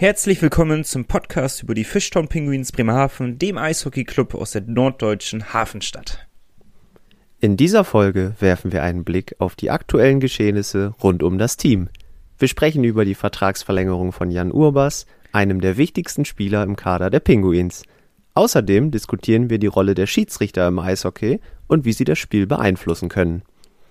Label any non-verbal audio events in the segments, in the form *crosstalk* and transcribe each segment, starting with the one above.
Herzlich willkommen zum Podcast über die Fishtown Penguins Bremerhaven, dem Eishockeyclub aus der norddeutschen Hafenstadt. In dieser Folge werfen wir einen Blick auf die aktuellen Geschehnisse rund um das Team. Wir sprechen über die Vertragsverlängerung von Jan Urbas, einem der wichtigsten Spieler im Kader der Penguins. Außerdem diskutieren wir die Rolle der Schiedsrichter im Eishockey und wie sie das Spiel beeinflussen können.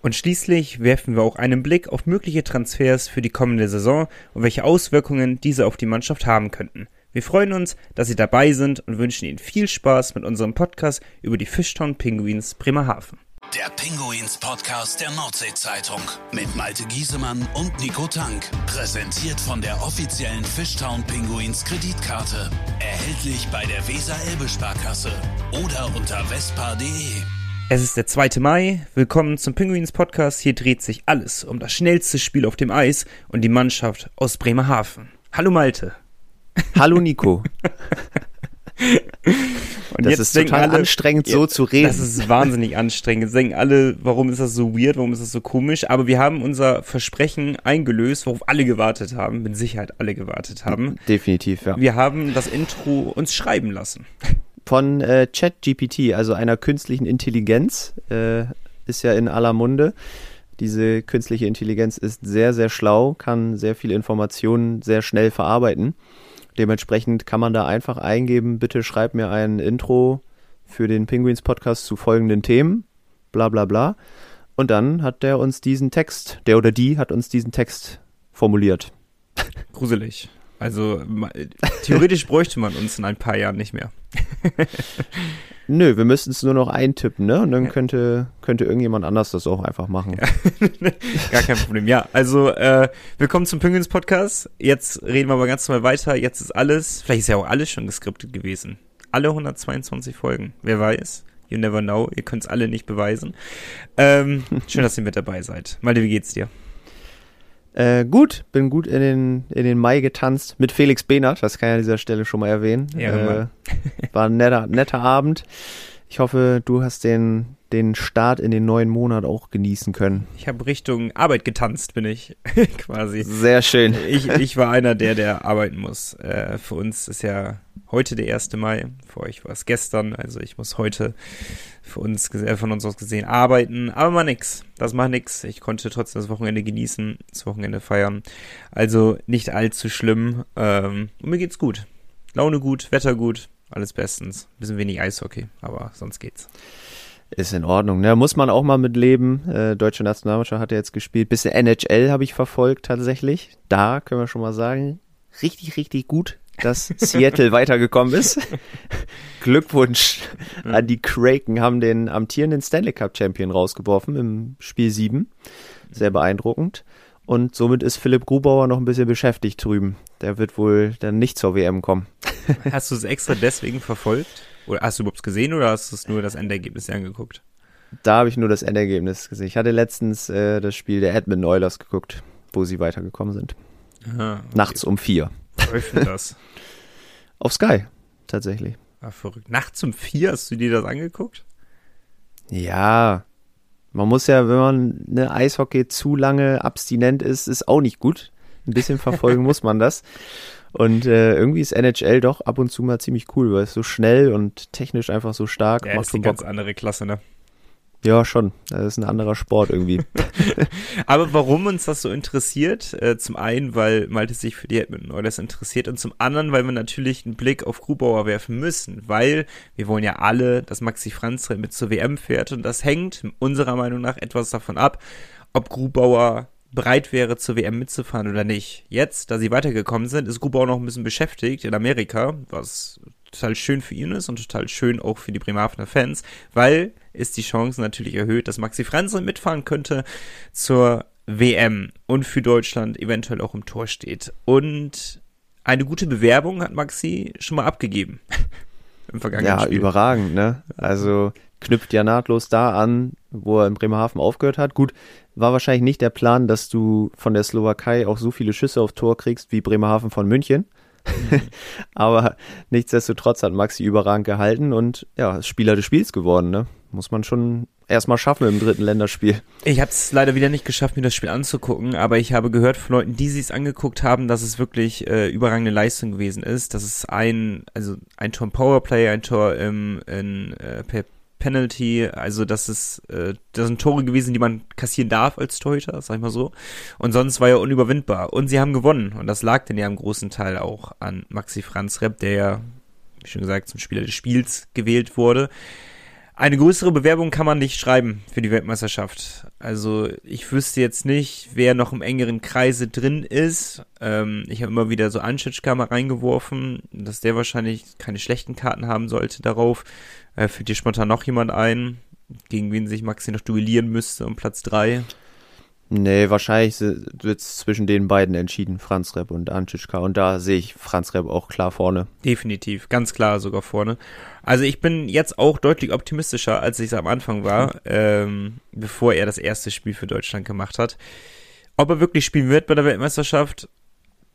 Und schließlich werfen wir auch einen Blick auf mögliche Transfers für die kommende Saison und welche Auswirkungen diese auf die Mannschaft haben könnten. Wir freuen uns, dass Sie dabei sind und wünschen Ihnen viel Spaß mit unserem Podcast über die Fishtown Penguins Bremerhaven. Der Pinguins Podcast der Nordsee-Zeitung mit Malte Giesemann und Nico Tank. Präsentiert von der offiziellen Fishtown Pinguins Kreditkarte. Erhältlich bei der Weser-Elbe-Sparkasse oder unter vespa.de. Es ist der 2. Mai. Willkommen zum Penguins Podcast. Hier dreht sich alles um das schnellste Spiel auf dem Eis und die Mannschaft aus Bremerhaven. Hallo Malte. Hallo Nico. Und das ist total alle, anstrengend, so zu reden. Das ist wahnsinnig anstrengend. Jetzt denken alle, warum ist das so weird, warum ist das so komisch? Aber wir haben unser Versprechen eingelöst, worauf alle gewartet haben, mit Sicherheit alle gewartet haben. Definitiv, ja. Wir haben das Intro uns schreiben lassen. Von äh, ChatGPT, also einer künstlichen Intelligenz, äh, ist ja in aller Munde. Diese künstliche Intelligenz ist sehr, sehr schlau, kann sehr viele Informationen sehr schnell verarbeiten. Dementsprechend kann man da einfach eingeben, bitte schreib mir ein Intro für den Penguins Podcast zu folgenden Themen, bla bla bla. Und dann hat der uns diesen Text, der oder die hat uns diesen Text formuliert. Gruselig. Also theoretisch *laughs* bräuchte man uns in ein paar Jahren nicht mehr. *laughs* Nö, wir müssten es nur noch eintippen, ne? Und dann könnte, könnte irgendjemand anders das auch einfach machen. *laughs* Gar kein Problem. Ja, also äh, willkommen zum Penguins Podcast. Jetzt reden wir aber ganz normal weiter. Jetzt ist alles, vielleicht ist ja auch alles schon geskriptet gewesen. Alle 122 Folgen. Wer weiß? You never know. Ihr könnt es alle nicht beweisen. Ähm, schön, dass ihr mit dabei seid. Malte, wie geht's dir? Äh, gut, bin gut in den, in den Mai getanzt mit Felix Behnert, das kann ich an dieser Stelle schon mal erwähnen. Ehrenmann. Äh, war ein netter, netter Abend. Ich hoffe, du hast den, den Start in den neuen Monat auch genießen können. Ich habe Richtung Arbeit getanzt, bin ich *laughs* quasi. Sehr schön. Ich, ich war einer der, der arbeiten muss. Äh, für uns ist ja heute der 1. Mai, für euch war es gestern, also ich muss heute für uns, äh, von uns aus gesehen, arbeiten, aber mal nix. Das macht nix. Ich konnte trotzdem das Wochenende genießen, das Wochenende feiern. Also nicht allzu schlimm. Ähm, und mir geht's gut. Laune gut, Wetter gut, alles bestens. Bisschen wenig Eishockey, aber sonst geht's. Ist in Ordnung, ne? Muss man auch mal mit leben. Äh, Deutsche Nationalmannschaft hat ja jetzt gespielt. Bisschen NHL habe ich verfolgt tatsächlich. Da können wir schon mal sagen, richtig, richtig gut, dass *laughs* Seattle weitergekommen ist. *laughs* Glückwunsch an die Kraken, haben den amtierenden Stanley Cup Champion rausgeworfen im Spiel 7. Sehr beeindruckend. Und somit ist Philipp Grubauer noch ein bisschen beschäftigt drüben. Der wird wohl dann nicht zur WM kommen. Hast du es extra deswegen verfolgt? Oder hast du überhaupt gesehen oder hast du nur das Endergebnis angeguckt? Da habe ich nur das Endergebnis gesehen. Ich hatte letztens äh, das Spiel der Edmonton Oilers geguckt, wo sie weitergekommen sind. Aha, okay. Nachts um vier. Läuft denn das? *laughs* Auf Sky, tatsächlich. Ah, verrückt. Nachts um vier hast du dir das angeguckt? Ja, man muss ja, wenn man eine Eishockey zu lange abstinent ist, ist auch nicht gut. Ein bisschen verfolgen *laughs* muss man das. Und äh, irgendwie ist NHL doch ab und zu mal ziemlich cool, weil es so schnell und technisch einfach so stark Ja, macht ist schon ganz andere Klasse, ne? Ja, schon. Das ist ein anderer Sport irgendwie. *laughs* *laughs* Aber warum uns das so interessiert? Äh, zum einen, weil Malte sich für die Edmonton Oilers interessiert und zum anderen, weil wir natürlich einen Blick auf Grubauer werfen müssen, weil wir wollen ja alle, dass Maxi Franz mit zur WM fährt und das hängt unserer Meinung nach etwas davon ab, ob Grubauer bereit wäre, zur WM mitzufahren oder nicht. Jetzt, da sie weitergekommen sind, ist Grubauer noch ein bisschen beschäftigt in Amerika, was total schön für ihn ist und total schön auch für die Bremerhavener Fans, weil ist die Chance natürlich erhöht, dass Maxi Franzen mitfahren könnte zur WM und für Deutschland eventuell auch im Tor steht. Und eine gute Bewerbung hat Maxi schon mal abgegeben *laughs* im vergangenen ja, Spiel. überragend, ne? Also knüpft ja nahtlos da an, wo er in Bremerhaven aufgehört hat. Gut, war wahrscheinlich nicht der Plan, dass du von der Slowakei auch so viele Schüsse auf Tor kriegst wie Bremerhaven von München. *laughs* Aber nichtsdestotrotz hat Maxi überragend gehalten und ja, ist Spieler des Spiels geworden, ne? muss man schon erstmal schaffen im dritten Länderspiel. Ich habe es leider wieder nicht geschafft, mir das Spiel anzugucken, aber ich habe gehört von Leuten, die sich angeguckt haben, dass es wirklich äh, überragende Leistung gewesen ist. Das ist ein, also ein Tor im Powerplay, ein Tor im in, äh, per Penalty, also das ist, äh, das sind Tore gewesen, die man kassieren darf als Torhüter, sag ich mal so. Und sonst war er unüberwindbar. Und sie haben gewonnen. Und das lag denn ja im großen Teil auch an Maxi Franz Repp, der ja, wie schon gesagt, zum Spieler des Spiels gewählt wurde. Eine größere Bewerbung kann man nicht schreiben für die Weltmeisterschaft. Also ich wüsste jetzt nicht, wer noch im engeren Kreise drin ist. Ähm, ich habe immer wieder so Anschitschka mal reingeworfen, dass der wahrscheinlich keine schlechten Karten haben sollte darauf. Äh, fällt dir spontan noch jemand ein, gegen wen sich Maxi noch duellieren müsste um Platz 3? Nee, wahrscheinlich wird es zwischen den beiden entschieden, Franz Repp und Ančička. Und da sehe ich Franz Repp auch klar vorne. Definitiv, ganz klar sogar vorne. Also ich bin jetzt auch deutlich optimistischer, als ich es am Anfang war, mhm. *laughs* ähm, bevor er das erste Spiel für Deutschland gemacht hat. Ob er wirklich spielen wird bei der Weltmeisterschaft,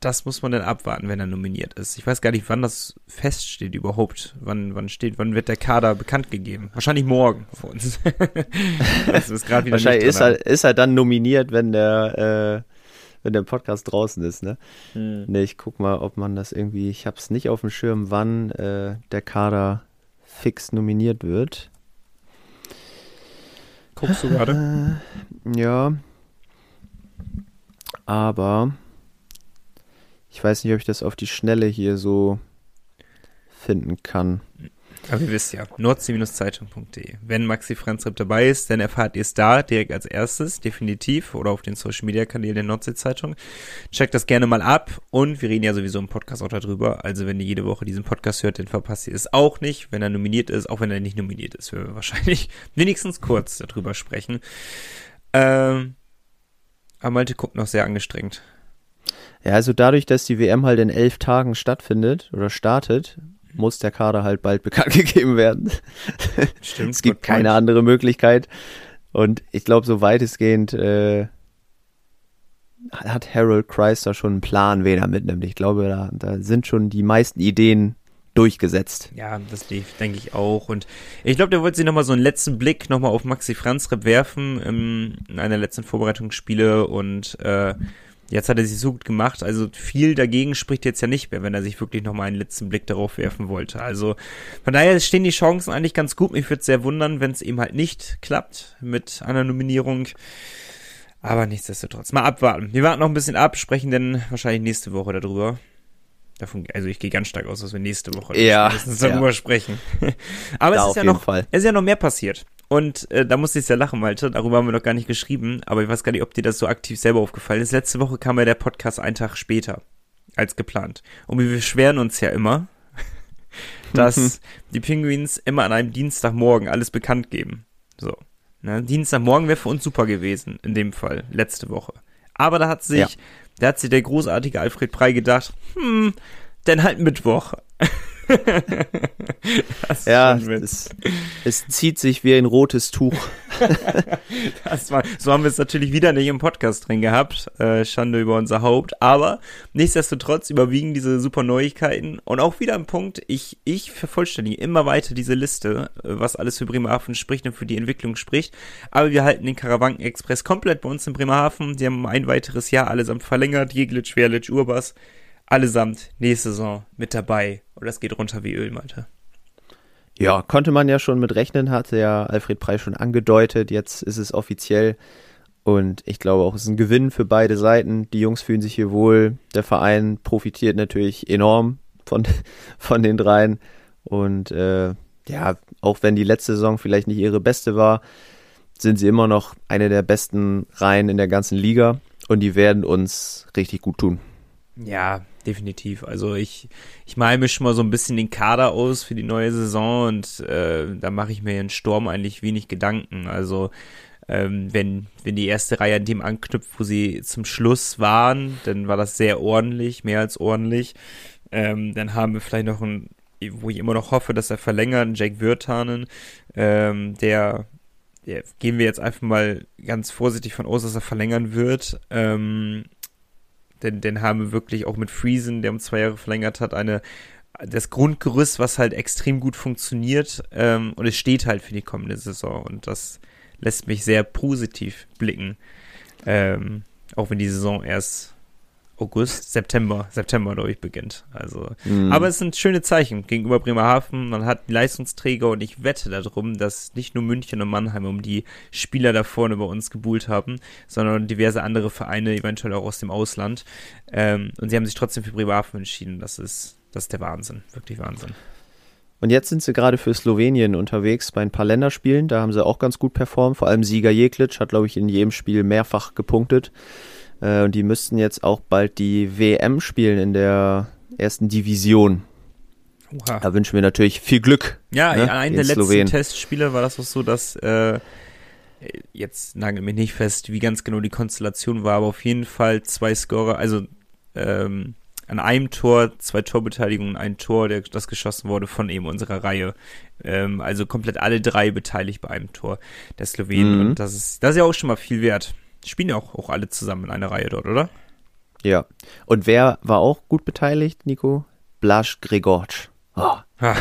das muss man dann abwarten, wenn er nominiert ist. Ich weiß gar nicht, wann das feststeht überhaupt. Wann, wann steht, wann wird der Kader bekannt gegeben? Wahrscheinlich morgen für uns. *laughs* das ist gerade wieder Wahrscheinlich ist er, ist er dann nominiert, wenn der, äh, wenn der Podcast draußen ist, ne? Hm. Ne, ich guck mal, ob man das irgendwie, ich hab's nicht auf dem Schirm, wann äh, der Kader fix nominiert wird. Guckst du gerade? Äh, ja. Aber ich weiß nicht, ob ich das auf die Schnelle hier so finden kann. Aber ihr wisst ja, nordsee-zeitung.de. Wenn Maxi Franzrep dabei ist, dann erfahrt ihr es da direkt als erstes, definitiv, oder auf den Social Media Kanälen der Nordsee-Zeitung. Checkt das gerne mal ab und wir reden ja sowieso im Podcast auch darüber. Also wenn ihr jede Woche diesen Podcast hört, dann verpasst ihr es auch nicht, wenn er nominiert ist, auch wenn er nicht nominiert ist, werden wir wahrscheinlich *laughs* wenigstens kurz darüber sprechen. Ähm, aber Malte guckt noch sehr angestrengt. Ja, also dadurch, dass die WM halt in elf Tagen stattfindet oder startet, muss der Kader halt bald bekannt *laughs* gegeben werden. Stimmt. es gibt keine point. andere Möglichkeit. Und ich glaube, so weitestgehend äh, hat Harold Chrysler schon einen Plan, wen er mitnimmt. Ich glaube, da, da sind schon die meisten Ideen durchgesetzt. Ja, das denke ich auch. Und ich glaube, der wollte sich nochmal so einen letzten Blick nochmal auf Maxi Franzrep werfen ähm, in einer letzten Vorbereitungsspiele und äh, Jetzt hat er sich so gut gemacht, also viel dagegen spricht jetzt ja nicht mehr, wenn er sich wirklich nochmal einen letzten Blick darauf werfen wollte. Also von daher stehen die Chancen eigentlich ganz gut. Mich würde sehr wundern, wenn es eben halt nicht klappt mit einer Nominierung. Aber nichtsdestotrotz, mal abwarten. Wir warten noch ein bisschen ab, sprechen dann wahrscheinlich nächste Woche darüber. Davon, also ich gehe ganz stark aus, dass wir nächste Woche ja, darüber ja. sprechen. *laughs* Aber da es ist ja noch, Fall. es ist ja noch mehr passiert. Und äh, da musste ich sehr lachen, Malte. Darüber haben wir noch gar nicht geschrieben. Aber ich weiß gar nicht, ob dir das so aktiv selber aufgefallen ist. Letzte Woche kam ja der Podcast einen Tag später als geplant. Und wir beschweren uns ja immer, *laughs* dass *laughs* die Penguins immer an einem Dienstagmorgen alles bekannt geben. So. Ne? Dienstagmorgen wäre für uns super gewesen, in dem Fall, letzte Woche. Aber da hat sich, ja. Da hat sich der großartige Alfred Prey gedacht, hm, denn halt Mittwoch. *laughs* *laughs* ja, es, es, zieht sich wie ein rotes Tuch. *laughs* war, so haben wir es natürlich wieder nicht im Podcast drin gehabt. Äh, Schande über unser Haupt. Aber nichtsdestotrotz überwiegen diese super Neuigkeiten. Und auch wieder ein Punkt, ich, ich vervollständige immer weiter diese Liste, äh, was alles für Bremerhaven spricht und für die Entwicklung spricht. Aber wir halten den Karawanken Express komplett bei uns in Bremerhaven. Die haben ein weiteres Jahr allesamt verlängert. Jeglitsch, Werlitsch, Urbas allesamt nächste Saison mit dabei. Oder es geht runter wie Öl, Malte. Ja, konnte man ja schon mit rechnen, hatte ja Alfred Preis schon angedeutet. Jetzt ist es offiziell. Und ich glaube auch, es ist ein Gewinn für beide Seiten. Die Jungs fühlen sich hier wohl. Der Verein profitiert natürlich enorm von, *laughs* von den dreien. Und äh, ja, auch wenn die letzte Saison vielleicht nicht ihre beste war, sind sie immer noch eine der besten Reihen in der ganzen Liga. Und die werden uns richtig gut tun. Ja, definitiv. Also ich, ich male mir schon mal so ein bisschen den Kader aus für die neue Saison und äh, da mache ich mir in Sturm eigentlich wenig Gedanken. Also ähm, wenn, wenn die erste Reihe an dem anknüpft, wo sie zum Schluss waren, dann war das sehr ordentlich, mehr als ordentlich. Ähm, dann haben wir vielleicht noch ein, wo ich immer noch hoffe, dass er verlängert, Jake Wirtanen, ähm, der, der gehen wir jetzt einfach mal ganz vorsichtig von aus, dass er verlängern wird. Ähm, denn den haben wir wirklich auch mit Friesen, der um zwei Jahre verlängert hat, eine das Grundgerüst, was halt extrem gut funktioniert ähm, und es steht halt für die kommende Saison und das lässt mich sehr positiv blicken. Ähm, auch wenn die Saison erst August, September, September, glaube ich, beginnt. Also, Mhm. aber es sind schöne Zeichen gegenüber Bremerhaven. Man hat Leistungsträger und ich wette darum, dass nicht nur München und Mannheim um die Spieler da vorne bei uns gebuhlt haben, sondern diverse andere Vereine, eventuell auch aus dem Ausland. Ähm, und sie haben sich trotzdem für Bremerhaven entschieden. Das ist, das ist der Wahnsinn. Wirklich Wahnsinn. Und jetzt sind sie gerade für Slowenien unterwegs bei ein paar Länderspielen. Da haben sie auch ganz gut performt. Vor allem Sieger Jeklic hat, glaube ich, in jedem Spiel mehrfach gepunktet. Äh, Und die müssten jetzt auch bald die WM spielen in der ersten Division. Oha. Da wünschen wir natürlich viel Glück. Ja, ne, in einem der letzten Slowenen. Testspiele war das auch so, dass äh, jetzt nagel mich nicht fest, wie ganz genau die Konstellation war, aber auf jeden Fall zwei Scorer, also ähm, an einem Tor, zwei Torbeteiligungen, ein Tor, der, das geschossen wurde von eben unserer Reihe. Ähm, also komplett alle drei beteiligt bei einem Tor der Slowenen. Mhm. Und das ist, das ist ja auch schon mal viel wert. Spielen ja auch, auch alle zusammen in einer Reihe dort, oder? Ja. Und wer war auch gut beteiligt, Nico? Blaž Gregorc. Oh. Ha.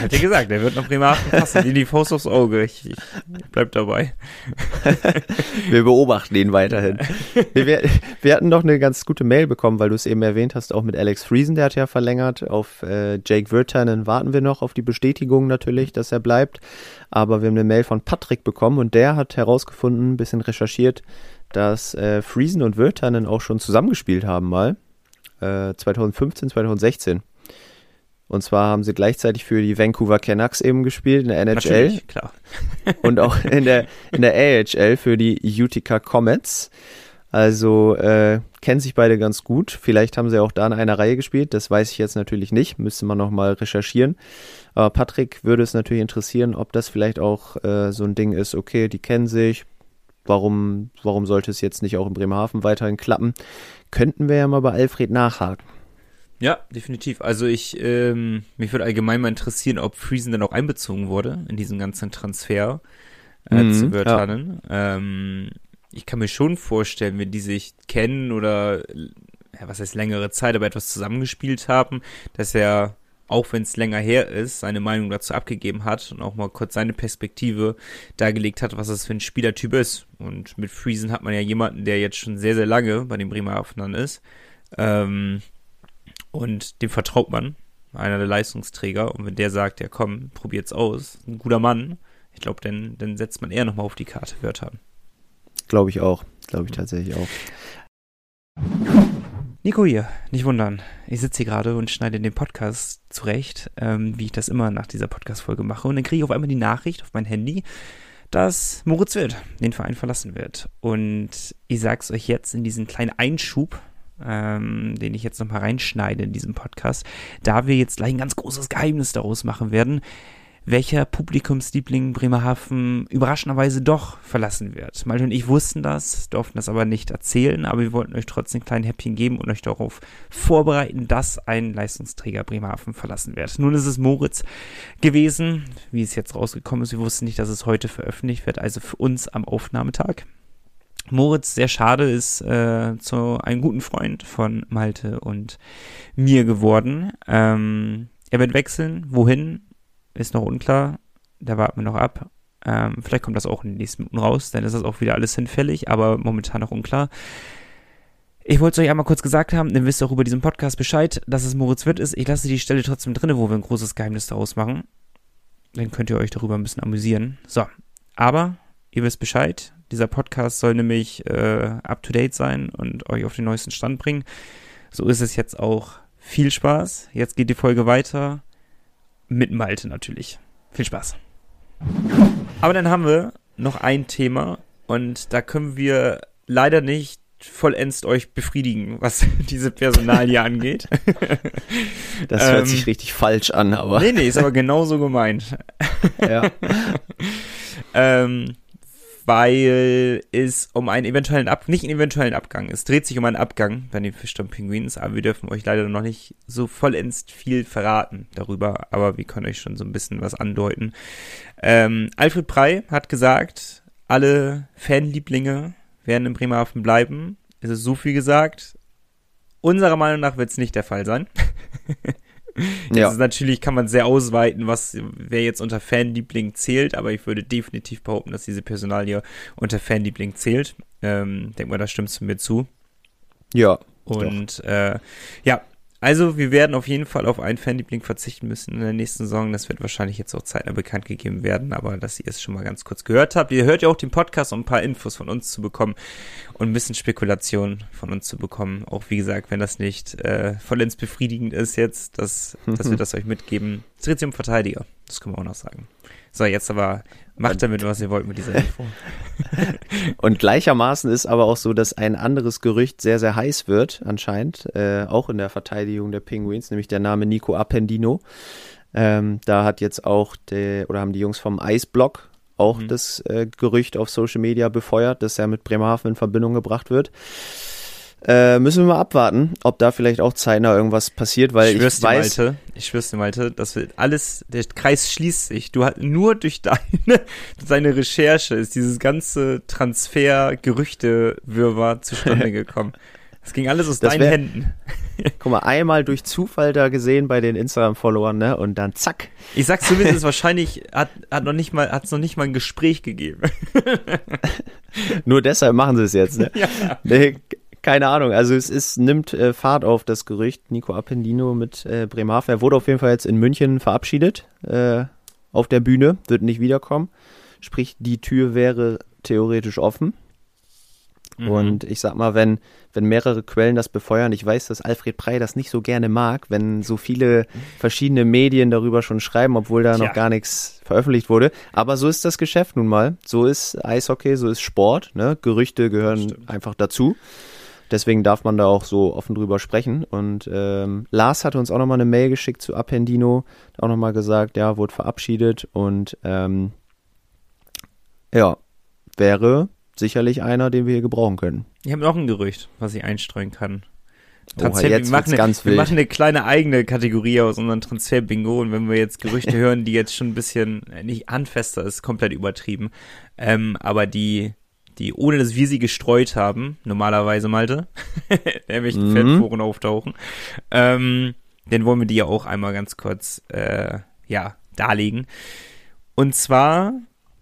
Hat ja gesagt, der wird nach Bremerhaven passen, wie die Faust aufs Auge. Ich, ich bleib dabei. *laughs* Wir beobachten ihn weiterhin. Wir, wir, wir hatten noch eine ganz gute Mail bekommen, weil du es eben erwähnt hast, auch mit Alex Friesen, der hat ja verlängert. Auf äh, Jake Wirtanen warten wir noch auf die Bestätigung natürlich, dass er bleibt. Aber wir haben eine Mail von Patrick bekommen und der hat herausgefunden, ein bisschen recherchiert, dass äh, Friesen und Wirtanen auch schon zusammengespielt haben mal. Äh, 2015, 2016. Und zwar haben sie gleichzeitig für die Vancouver Canucks eben gespielt in der NHL Natürlich, klar. *laughs* und auch in der, in der AHL für die Utica Comets. Also äh, kennen sich beide ganz gut. Vielleicht haben sie auch da in einer Reihe gespielt. Das weiß ich jetzt natürlich nicht. Müsste man noch mal recherchieren. Aber Patrick würde es natürlich interessieren, ob das vielleicht auch äh, so ein Ding ist. Okay, die kennen sich. Warum, warum sollte es jetzt nicht auch in Bremerhaven weiterhin klappen? Könnten wir ja mal bei Alfred nachhaken. Ja, definitiv. Also ich, ähm, mich würde allgemein mal interessieren, ob Friesen dann auch einbezogen wurde in diesen ganzen Transfer äh, Mhm, zu Wörtern. Ähm, ich kann mir schon vorstellen, wenn die sich kennen oder, ja, was heißt längere Zeit, aber etwas zusammengespielt haben, dass er, auch wenn es länger her ist, seine Meinung dazu abgegeben hat und auch mal kurz seine Perspektive dargelegt hat, was das für ein Spielertyp ist. Und mit Friesen hat man ja jemanden, der jetzt schon sehr, sehr lange bei den Bremerhavenern ist. Ähm, und dem vertraut man, einer der Leistungsträger. Und wenn der sagt, ja komm, probiert's aus, ein guter Mann, ich glaube, dann, dann setzt man eher nochmal auf die Karte Wörter. Glaube ich auch. Glaube ich tatsächlich auch. Nico hier, nicht wundern. Ich sitze hier gerade und schneide den Podcast zurecht, ähm, wie ich das immer nach dieser Podcast-Folge mache. Und dann kriege ich auf einmal die Nachricht auf mein Handy, dass Moritz Wild den Verein verlassen wird. Und ich sag's euch jetzt in diesen kleinen Einschub, ähm, den ich jetzt nochmal reinschneide in diesem Podcast, da wir jetzt gleich ein ganz großes Geheimnis daraus machen werden, welcher Publikumsliebling Bremerhaven überraschenderweise doch verlassen wird. Malte und ich wussten das, durften das aber nicht erzählen, aber wir wollten euch trotzdem ein kleines Häppchen geben und euch darauf vorbereiten, dass ein Leistungsträger Bremerhaven verlassen wird. Nun ist es Moritz gewesen, wie es jetzt rausgekommen ist. Wir wussten nicht, dass es heute veröffentlicht wird, also für uns am Aufnahmetag. Moritz, sehr schade, ist äh, zu einem guten Freund von Malte und mir geworden. Ähm, er wird wechseln. Wohin? Ist noch unklar. Da warten wir noch ab. Ähm, vielleicht kommt das auch in den nächsten Minuten raus, dann ist das auch wieder alles hinfällig, aber momentan noch unklar. Ich wollte es euch einmal kurz gesagt haben, dann wisst ihr auch über diesen Podcast Bescheid, dass es Moritz Witt ist. Ich lasse die Stelle trotzdem drinne, wo wir ein großes Geheimnis daraus machen. Dann könnt ihr euch darüber ein bisschen amüsieren. So, aber ihr wisst Bescheid. Dieser Podcast soll nämlich äh, up-to-date sein und euch auf den neuesten Stand bringen. So ist es jetzt auch. Viel Spaß. Jetzt geht die Folge weiter. Mit Malte natürlich. Viel Spaß. Aber dann haben wir noch ein Thema und da können wir leider nicht vollends euch befriedigen, was *laughs* diese Personalie *laughs* angeht. Das hört Ähm, sich richtig falsch an, aber nee, nee, ist aber genauso gemeint. *laughs* ja. ähm, weil es um einen eventuellen Ab nicht einen eventuellen Abgang, es dreht sich um einen Abgang bei den Fischtown Penguins, aber wir dürfen euch leider noch nicht so vollends viel verraten darüber, aber wir können euch schon so ein bisschen was andeuten. Ähm, Alfred Prey hat gesagt, alle Fanlieblinge werden in Bremerhaven bleiben. Es ist so viel gesagt. Unserer Meinung nach wird es nicht der Fall sein. *laughs* Das *laughs* ja. ist natürlich, kann man sehr ausweiten, was, wer jetzt unter Fanliebling zählt, aber ich würde definitiv behaupten, dass diese Personalie unter Fanliebling zählt. Ähm, denk mal, da stimmst du mir zu. Ja. Und äh, ja, also wir werden auf jeden Fall auf einen Fanliebling verzichten müssen in der nächsten Saison. Das wird wahrscheinlich jetzt auch zeitnah bekannt gegeben werden, aber dass ihr es schon mal ganz kurz gehört habt. Ihr hört ja auch den Podcast, um ein paar Infos von uns zu bekommen und ein bisschen Spekulation von uns zu bekommen. Auch wie gesagt, wenn das nicht äh, vollends befriedigend ist jetzt, dass, dass wir *laughs* das euch mitgeben. Es dreht sich um Verteidiger, das können wir auch noch sagen. So, jetzt aber macht damit, was ihr wollt mit dieser *laughs* Info. Und gleichermaßen ist aber auch so, dass ein anderes Gerücht sehr, sehr heiß wird, anscheinend, äh, auch in der Verteidigung der Penguins, nämlich der Name Nico Appendino. Ähm, da hat jetzt auch der, oder haben die Jungs vom Eisblock auch mhm. das äh, Gerücht auf Social Media befeuert, dass er mit Bremerhaven in Verbindung gebracht wird. Äh, müssen wir mal abwarten, ob da vielleicht auch zeitnah irgendwas passiert, weil ich, ich weiß. Malte, ich schwör's dir, Malte, dass wir alles, der Kreis schließt sich. Du hast nur durch deine, *laughs* deine Recherche ist dieses ganze Transfer-Gerüchte-Wirrwarr *laughs* zustande gekommen. Es ging alles aus das deinen wär, Händen. *laughs* Guck mal, einmal durch Zufall da gesehen bei den Instagram-Followern, ne? Und dann zack. Ich sag's zumindest, wahrscheinlich hat, hat noch nicht mal, hat's noch nicht mal ein Gespräch gegeben. Nur deshalb machen sie es jetzt, ne? Ja. Nee, keine Ahnung. Also es ist, nimmt äh, Fahrt auf das Gerücht. Nico Appendino mit äh, Bremerhaven. Er wurde auf jeden Fall jetzt in München verabschiedet äh, auf der Bühne, wird nicht wiederkommen. Sprich, die Tür wäre theoretisch offen. Mhm. Und ich sag mal, wenn, wenn mehrere Quellen das befeuern, ich weiß, dass Alfred Prey das nicht so gerne mag, wenn so viele verschiedene Medien darüber schon schreiben, obwohl da Tja. noch gar nichts veröffentlicht wurde. Aber so ist das Geschäft nun mal. So ist Eishockey, so ist Sport. Ne? Gerüchte gehören einfach dazu. Deswegen darf man da auch so offen drüber sprechen. Und ähm, Lars hatte uns auch nochmal eine Mail geschickt zu Appendino, auch nochmal gesagt, ja, wurde verabschiedet und ähm, ja, wäre sicherlich einer, den wir hier gebrauchen können. Ich habe noch ein Gerücht, was ich einstreuen kann. Transfer, Oha, wir, machen eine, wir machen eine kleine eigene Kategorie aus unserem Transfer-Bingo und wenn wir jetzt Gerüchte *laughs* hören, die jetzt schon ein bisschen, nicht handfester ist, komplett übertrieben, ähm, aber die die, ohne dass wir sie gestreut haben, normalerweise Malte, *laughs* nämlich mhm. Fettforen auftauchen, ähm, den wollen wir dir ja auch einmal ganz kurz, äh, ja, darlegen. Und zwar,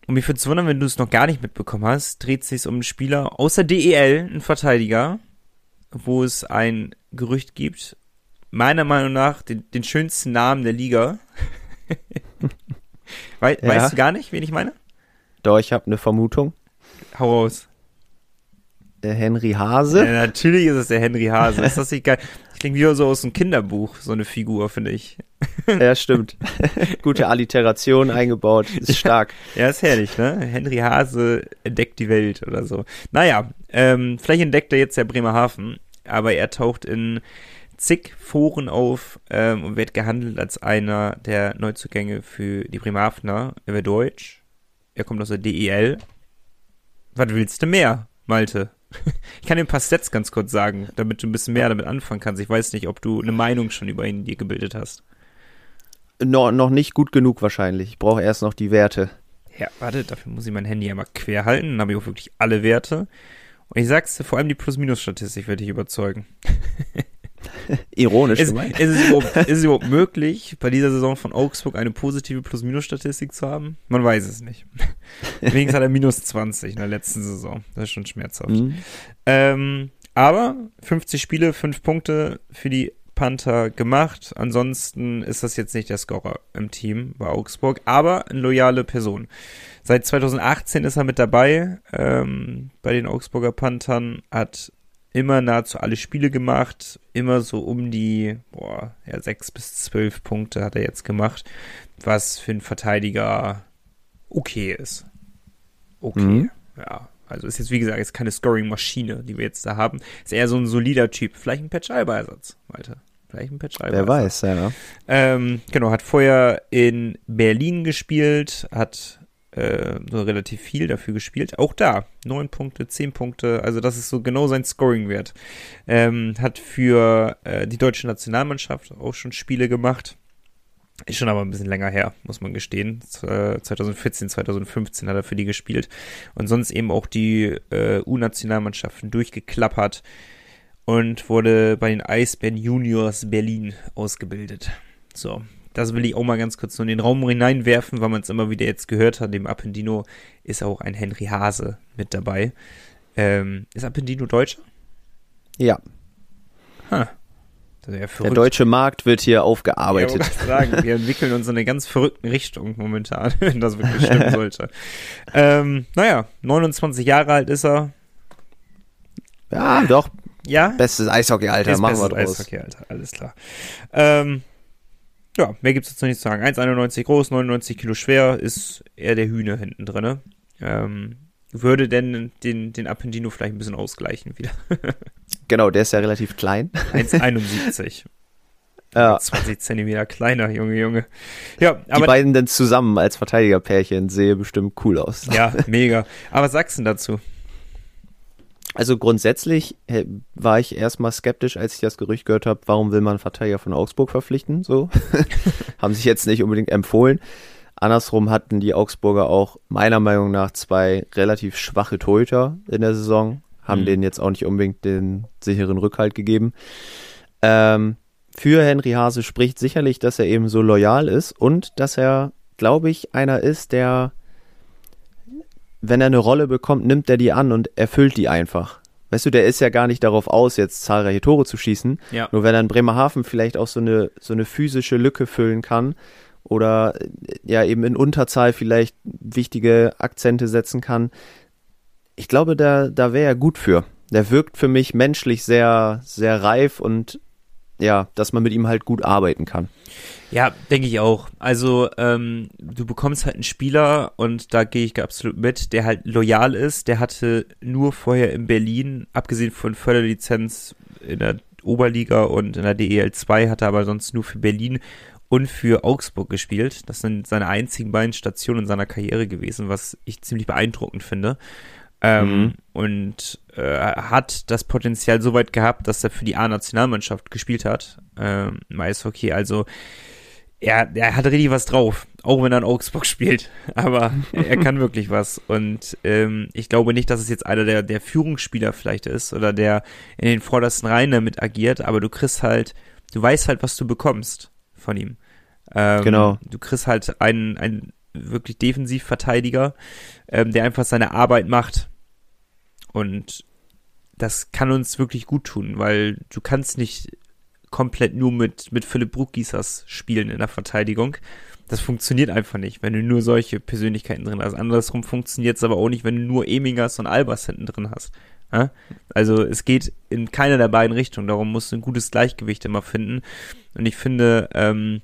und mich würde es wundern, wenn du es noch gar nicht mitbekommen hast, dreht es sich um einen Spieler außer DEL, einen Verteidiger, wo es ein Gerücht gibt, meiner Meinung nach den, den schönsten Namen der Liga. *laughs* We ja. Weißt du gar nicht, wen ich meine? Doch, ich habe eine Vermutung. Hau raus. Der Henry Hase? Ja, natürlich ist es der Henry Hase. Ist das nicht geil? Klingt wie so aus einem Kinderbuch, so eine Figur, finde ich. *laughs* Ja, stimmt. *laughs* Gute Alliteration eingebaut. Ist stark. Ja, ist herrlich, ne? Henry Hase entdeckt die Welt oder so. Naja, ähm, vielleicht entdeckt er jetzt der Bremerhaven, aber er taucht in zig Foren auf ähm, und wird gehandelt als einer der Neuzugänge für die Bremerhavener. Er wird deutsch. Er kommt aus der DEL was willst du mehr, Malte? Ich kann dir ein paar Sets ganz kurz sagen, damit du ein bisschen mehr damit anfangen kannst. Ich weiß nicht, ob du eine Meinung schon über ihn dir gebildet hast. No, noch nicht gut genug wahrscheinlich. Ich brauche erst noch die Werte. Ja, warte, dafür muss ich mein Handy einmal quer halten. Dann habe ich auch wirklich alle Werte. Und ich sag's dir, vor allem die Plus-Minus-Statistik wird dich überzeugen. *laughs* *laughs* Ironisch. Ist, *laughs* ist, es überhaupt, ist es überhaupt möglich, bei dieser Saison von Augsburg eine positive Plus-Minus-Statistik zu haben? Man weiß es nicht. *laughs* Wenigstens hat er minus 20 in der letzten Saison. Das ist schon schmerzhaft. Mhm. Ähm, aber 50 Spiele, 5 Punkte für die Panther gemacht. Ansonsten ist das jetzt nicht der Scorer im Team bei Augsburg, aber eine loyale Person. Seit 2018 ist er mit dabei ähm, bei den Augsburger Panthern, hat immer nahezu alle Spiele gemacht, immer so um die boah, ja, sechs bis zwölf Punkte hat er jetzt gemacht, was für einen Verteidiger okay ist. Okay, mhm. ja. Also ist jetzt, wie gesagt, jetzt keine Scoring-Maschine, die wir jetzt da haben. Ist eher so ein solider Typ. Vielleicht ein Patch-Alba-Ersatz, Malte. Vielleicht ein Patch-Alba. Wer weiß, ja. Ähm, genau, hat vorher in Berlin gespielt, hat äh, relativ viel dafür gespielt. Auch da, neun Punkte, zehn Punkte, also das ist so genau sein Scoring-Wert. Ähm, hat für äh, die deutsche Nationalmannschaft auch schon Spiele gemacht. Ist schon aber ein bisschen länger her, muss man gestehen. 2014, 2015 hat er für die gespielt. Und sonst eben auch die äh, U-Nationalmannschaften durchgeklappert und wurde bei den Eisbären Juniors Berlin ausgebildet. So, das will ich auch mal ganz kurz nur in den Raum hineinwerfen, weil man es immer wieder jetzt gehört hat. Dem Appendino ist auch ein Henry Hase mit dabei. Ähm, ist Appendino Deutscher? Ja. Ha. Ja Der deutsche Markt wird hier aufgearbeitet. Ja, sagen, wir entwickeln uns in eine ganz verrückte Richtung momentan, *laughs* wenn das wirklich stimmen sollte. ähm, naja, 29 Jahre alt ist er. Ja, doch. Ja. Bestes Eishockey-Alter, machen wir draus. Eishockey-Alter, alles klar. Ähm, ja, mehr gibt es jetzt noch nicht zu sagen. 1,91 groß, 99 Kilo schwer, ist eher der Hühner hinten drin. Ähm, würde denn den, den Appendino vielleicht ein bisschen ausgleichen wieder. *laughs* genau, der ist ja relativ klein. 1,71. *laughs* Ja. 20 Zentimeter kleiner, Junge, Junge. Ja, aber. Die beiden dann zusammen als Verteidigerpärchen sehe bestimmt cool aus. Ja, *laughs* mega. Aber was sagst du dazu? Also grundsätzlich war ich erstmal skeptisch, als ich das Gerücht gehört habe, warum will man Verteidiger von Augsburg verpflichten? So. *laughs* Haben sich jetzt nicht unbedingt empfohlen. Andersrum hatten die Augsburger auch meiner Meinung nach zwei relativ schwache Torhüter in der Saison, haben mhm. denen jetzt auch nicht unbedingt den sicheren Rückhalt gegeben. Ähm, für Henry Hase spricht sicherlich, dass er eben so loyal ist und dass er, glaube ich, einer ist, der, wenn er eine Rolle bekommt, nimmt er die an und erfüllt die einfach. Weißt du, der ist ja gar nicht darauf aus, jetzt zahlreiche Tore zu schießen. Ja. Nur wenn er in Bremerhaven vielleicht auch so eine, so eine physische Lücke füllen kann oder ja eben in Unterzahl vielleicht wichtige Akzente setzen kann. Ich glaube, da, da wäre er gut für. Der wirkt für mich menschlich sehr, sehr reif und ja, dass man mit ihm halt gut arbeiten kann. Ja, denke ich auch. Also ähm, du bekommst halt einen Spieler und da gehe ich absolut mit, der halt loyal ist. Der hatte nur vorher in Berlin, abgesehen von Förderlizenz in der Oberliga und in der DEL 2, hatte aber sonst nur für Berlin und für Augsburg gespielt. Das sind seine einzigen beiden Stationen in seiner Karriere gewesen, was ich ziemlich beeindruckend finde. Ähm, mhm. Und äh, hat das Potenzial so weit gehabt, dass er für die A-Nationalmannschaft gespielt hat ähm, im Eishockey. Also er, er hat richtig was drauf, auch wenn er in Augsburg *laughs* spielt. Aber er kann *laughs* wirklich was. Und ähm, ich glaube nicht, dass es jetzt einer der, der Führungsspieler vielleicht ist oder der in den vordersten Reihen damit agiert, aber du kriegst halt, du weißt halt, was du bekommst von ihm. Ähm, genau. Du kriegst halt einen, einen wirklich Defensivverteidiger, ähm, der einfach seine Arbeit macht. Und das kann uns wirklich gut tun, weil du kannst nicht komplett nur mit, mit Philipp Bruckgießers spielen in der Verteidigung. Das funktioniert einfach nicht, wenn du nur solche Persönlichkeiten drin hast. Andersrum funktioniert es aber auch nicht, wenn du nur Emingers und Albers hinten drin hast. Ja? Also es geht in keiner der beiden Richtungen. Darum musst du ein gutes Gleichgewicht immer finden. Und ich finde, ähm,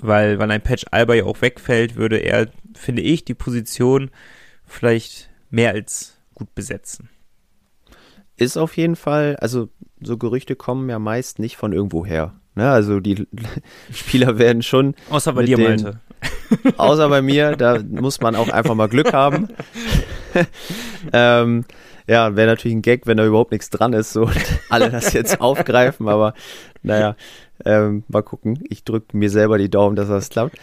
weil, weil ein Patch Alba ja auch wegfällt, würde er, finde ich, die Position vielleicht mehr als gut besetzen. Ist auf jeden Fall, also so Gerüchte kommen ja meist nicht von irgendwo her. Ne? Also die *laughs* Spieler werden schon. Außer bei dir, den, Malte. Außer bei mir, da muss man auch einfach mal Glück haben. *laughs* ähm, ja, wäre natürlich ein Gag, wenn da überhaupt nichts dran ist, so und *laughs* alle das jetzt aufgreifen, aber naja, ähm, mal gucken. Ich drücke mir selber die Daumen, dass das klappt.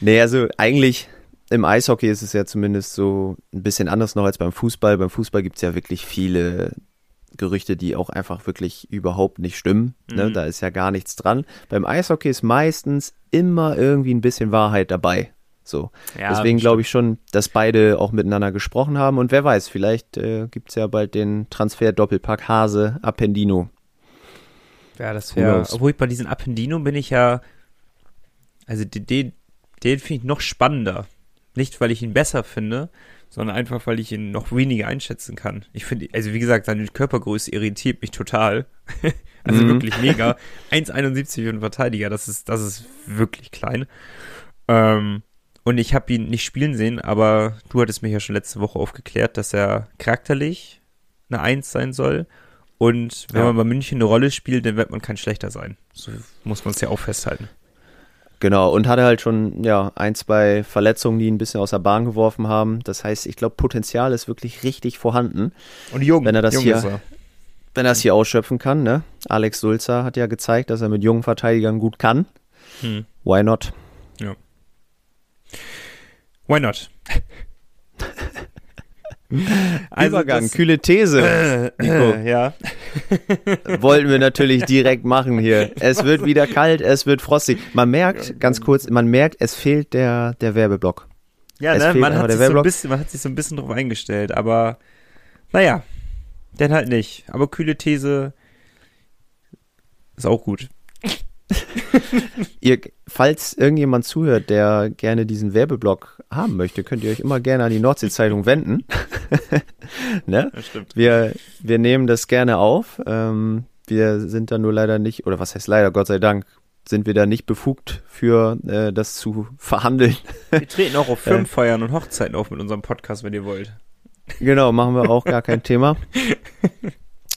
Nee, also eigentlich im Eishockey ist es ja zumindest so ein bisschen anders noch als beim Fußball. Beim Fußball gibt es ja wirklich viele Gerüchte, die auch einfach wirklich überhaupt nicht stimmen. Ne? Mhm. Da ist ja gar nichts dran. Beim Eishockey ist meistens immer irgendwie ein bisschen Wahrheit dabei. So. Ja, Deswegen glaube ich schon, dass beide auch miteinander gesprochen haben. Und wer weiß, vielleicht äh, gibt es ja bald den Transfer-Doppelpack Hase Appendino. Ja, das wäre. Obwohl ich bei diesen Appendino bin ich ja. Also den, den finde ich noch spannender. Nicht, weil ich ihn besser finde, sondern einfach, weil ich ihn noch weniger einschätzen kann. Ich finde, also wie gesagt, seine Körpergröße irritiert mich total. *laughs* also mhm. wirklich mega. *laughs* 1,71 und Verteidiger, das ist, das ist wirklich klein. Ähm, und ich habe ihn nicht spielen sehen, aber du hattest mich ja schon letzte Woche aufgeklärt, dass er charakterlich eine Eins sein soll. Und wenn ja. man bei München eine Rolle spielt, dann wird man kein schlechter sein. So muss man es ja auch festhalten. Genau, und hatte halt schon ja ein, zwei Verletzungen, die ihn ein bisschen aus der Bahn geworfen haben. Das heißt, ich glaube, Potenzial ist wirklich richtig vorhanden. Und jung, wenn er das jung hier, er. wenn er es hier ausschöpfen kann. Ne? Alex Sulzer hat ja gezeigt, dass er mit jungen Verteidigern gut kann. Hm. Why not? Ja. Why not? *laughs* also Übergang, das, kühle These. *coughs* Äh, äh, ja. *laughs* Wollten wir natürlich direkt machen hier. Es wird wieder kalt, es wird frostig. Man merkt, ganz kurz, man merkt, es fehlt der, der Werbeblock. Ja, ne? man, hat der sich so ein Werbeblock. bisschen, man hat sich so ein bisschen drauf eingestellt, aber naja, dann halt nicht. Aber kühle These ist auch gut. *laughs* Ihr, falls irgendjemand zuhört, der gerne diesen Werbeblock haben möchte, könnt ihr euch immer gerne an die Nordsee-Zeitung wenden. *laughs* ne? Das stimmt. Wir, wir nehmen das gerne auf. Ähm, wir sind da nur leider nicht, oder was heißt leider, Gott sei Dank, sind wir da nicht befugt für äh, das zu verhandeln. Wir treten auch auf *laughs* Firmenfeiern und Hochzeiten auf mit unserem Podcast, wenn ihr wollt. genau, machen wir auch gar kein Thema.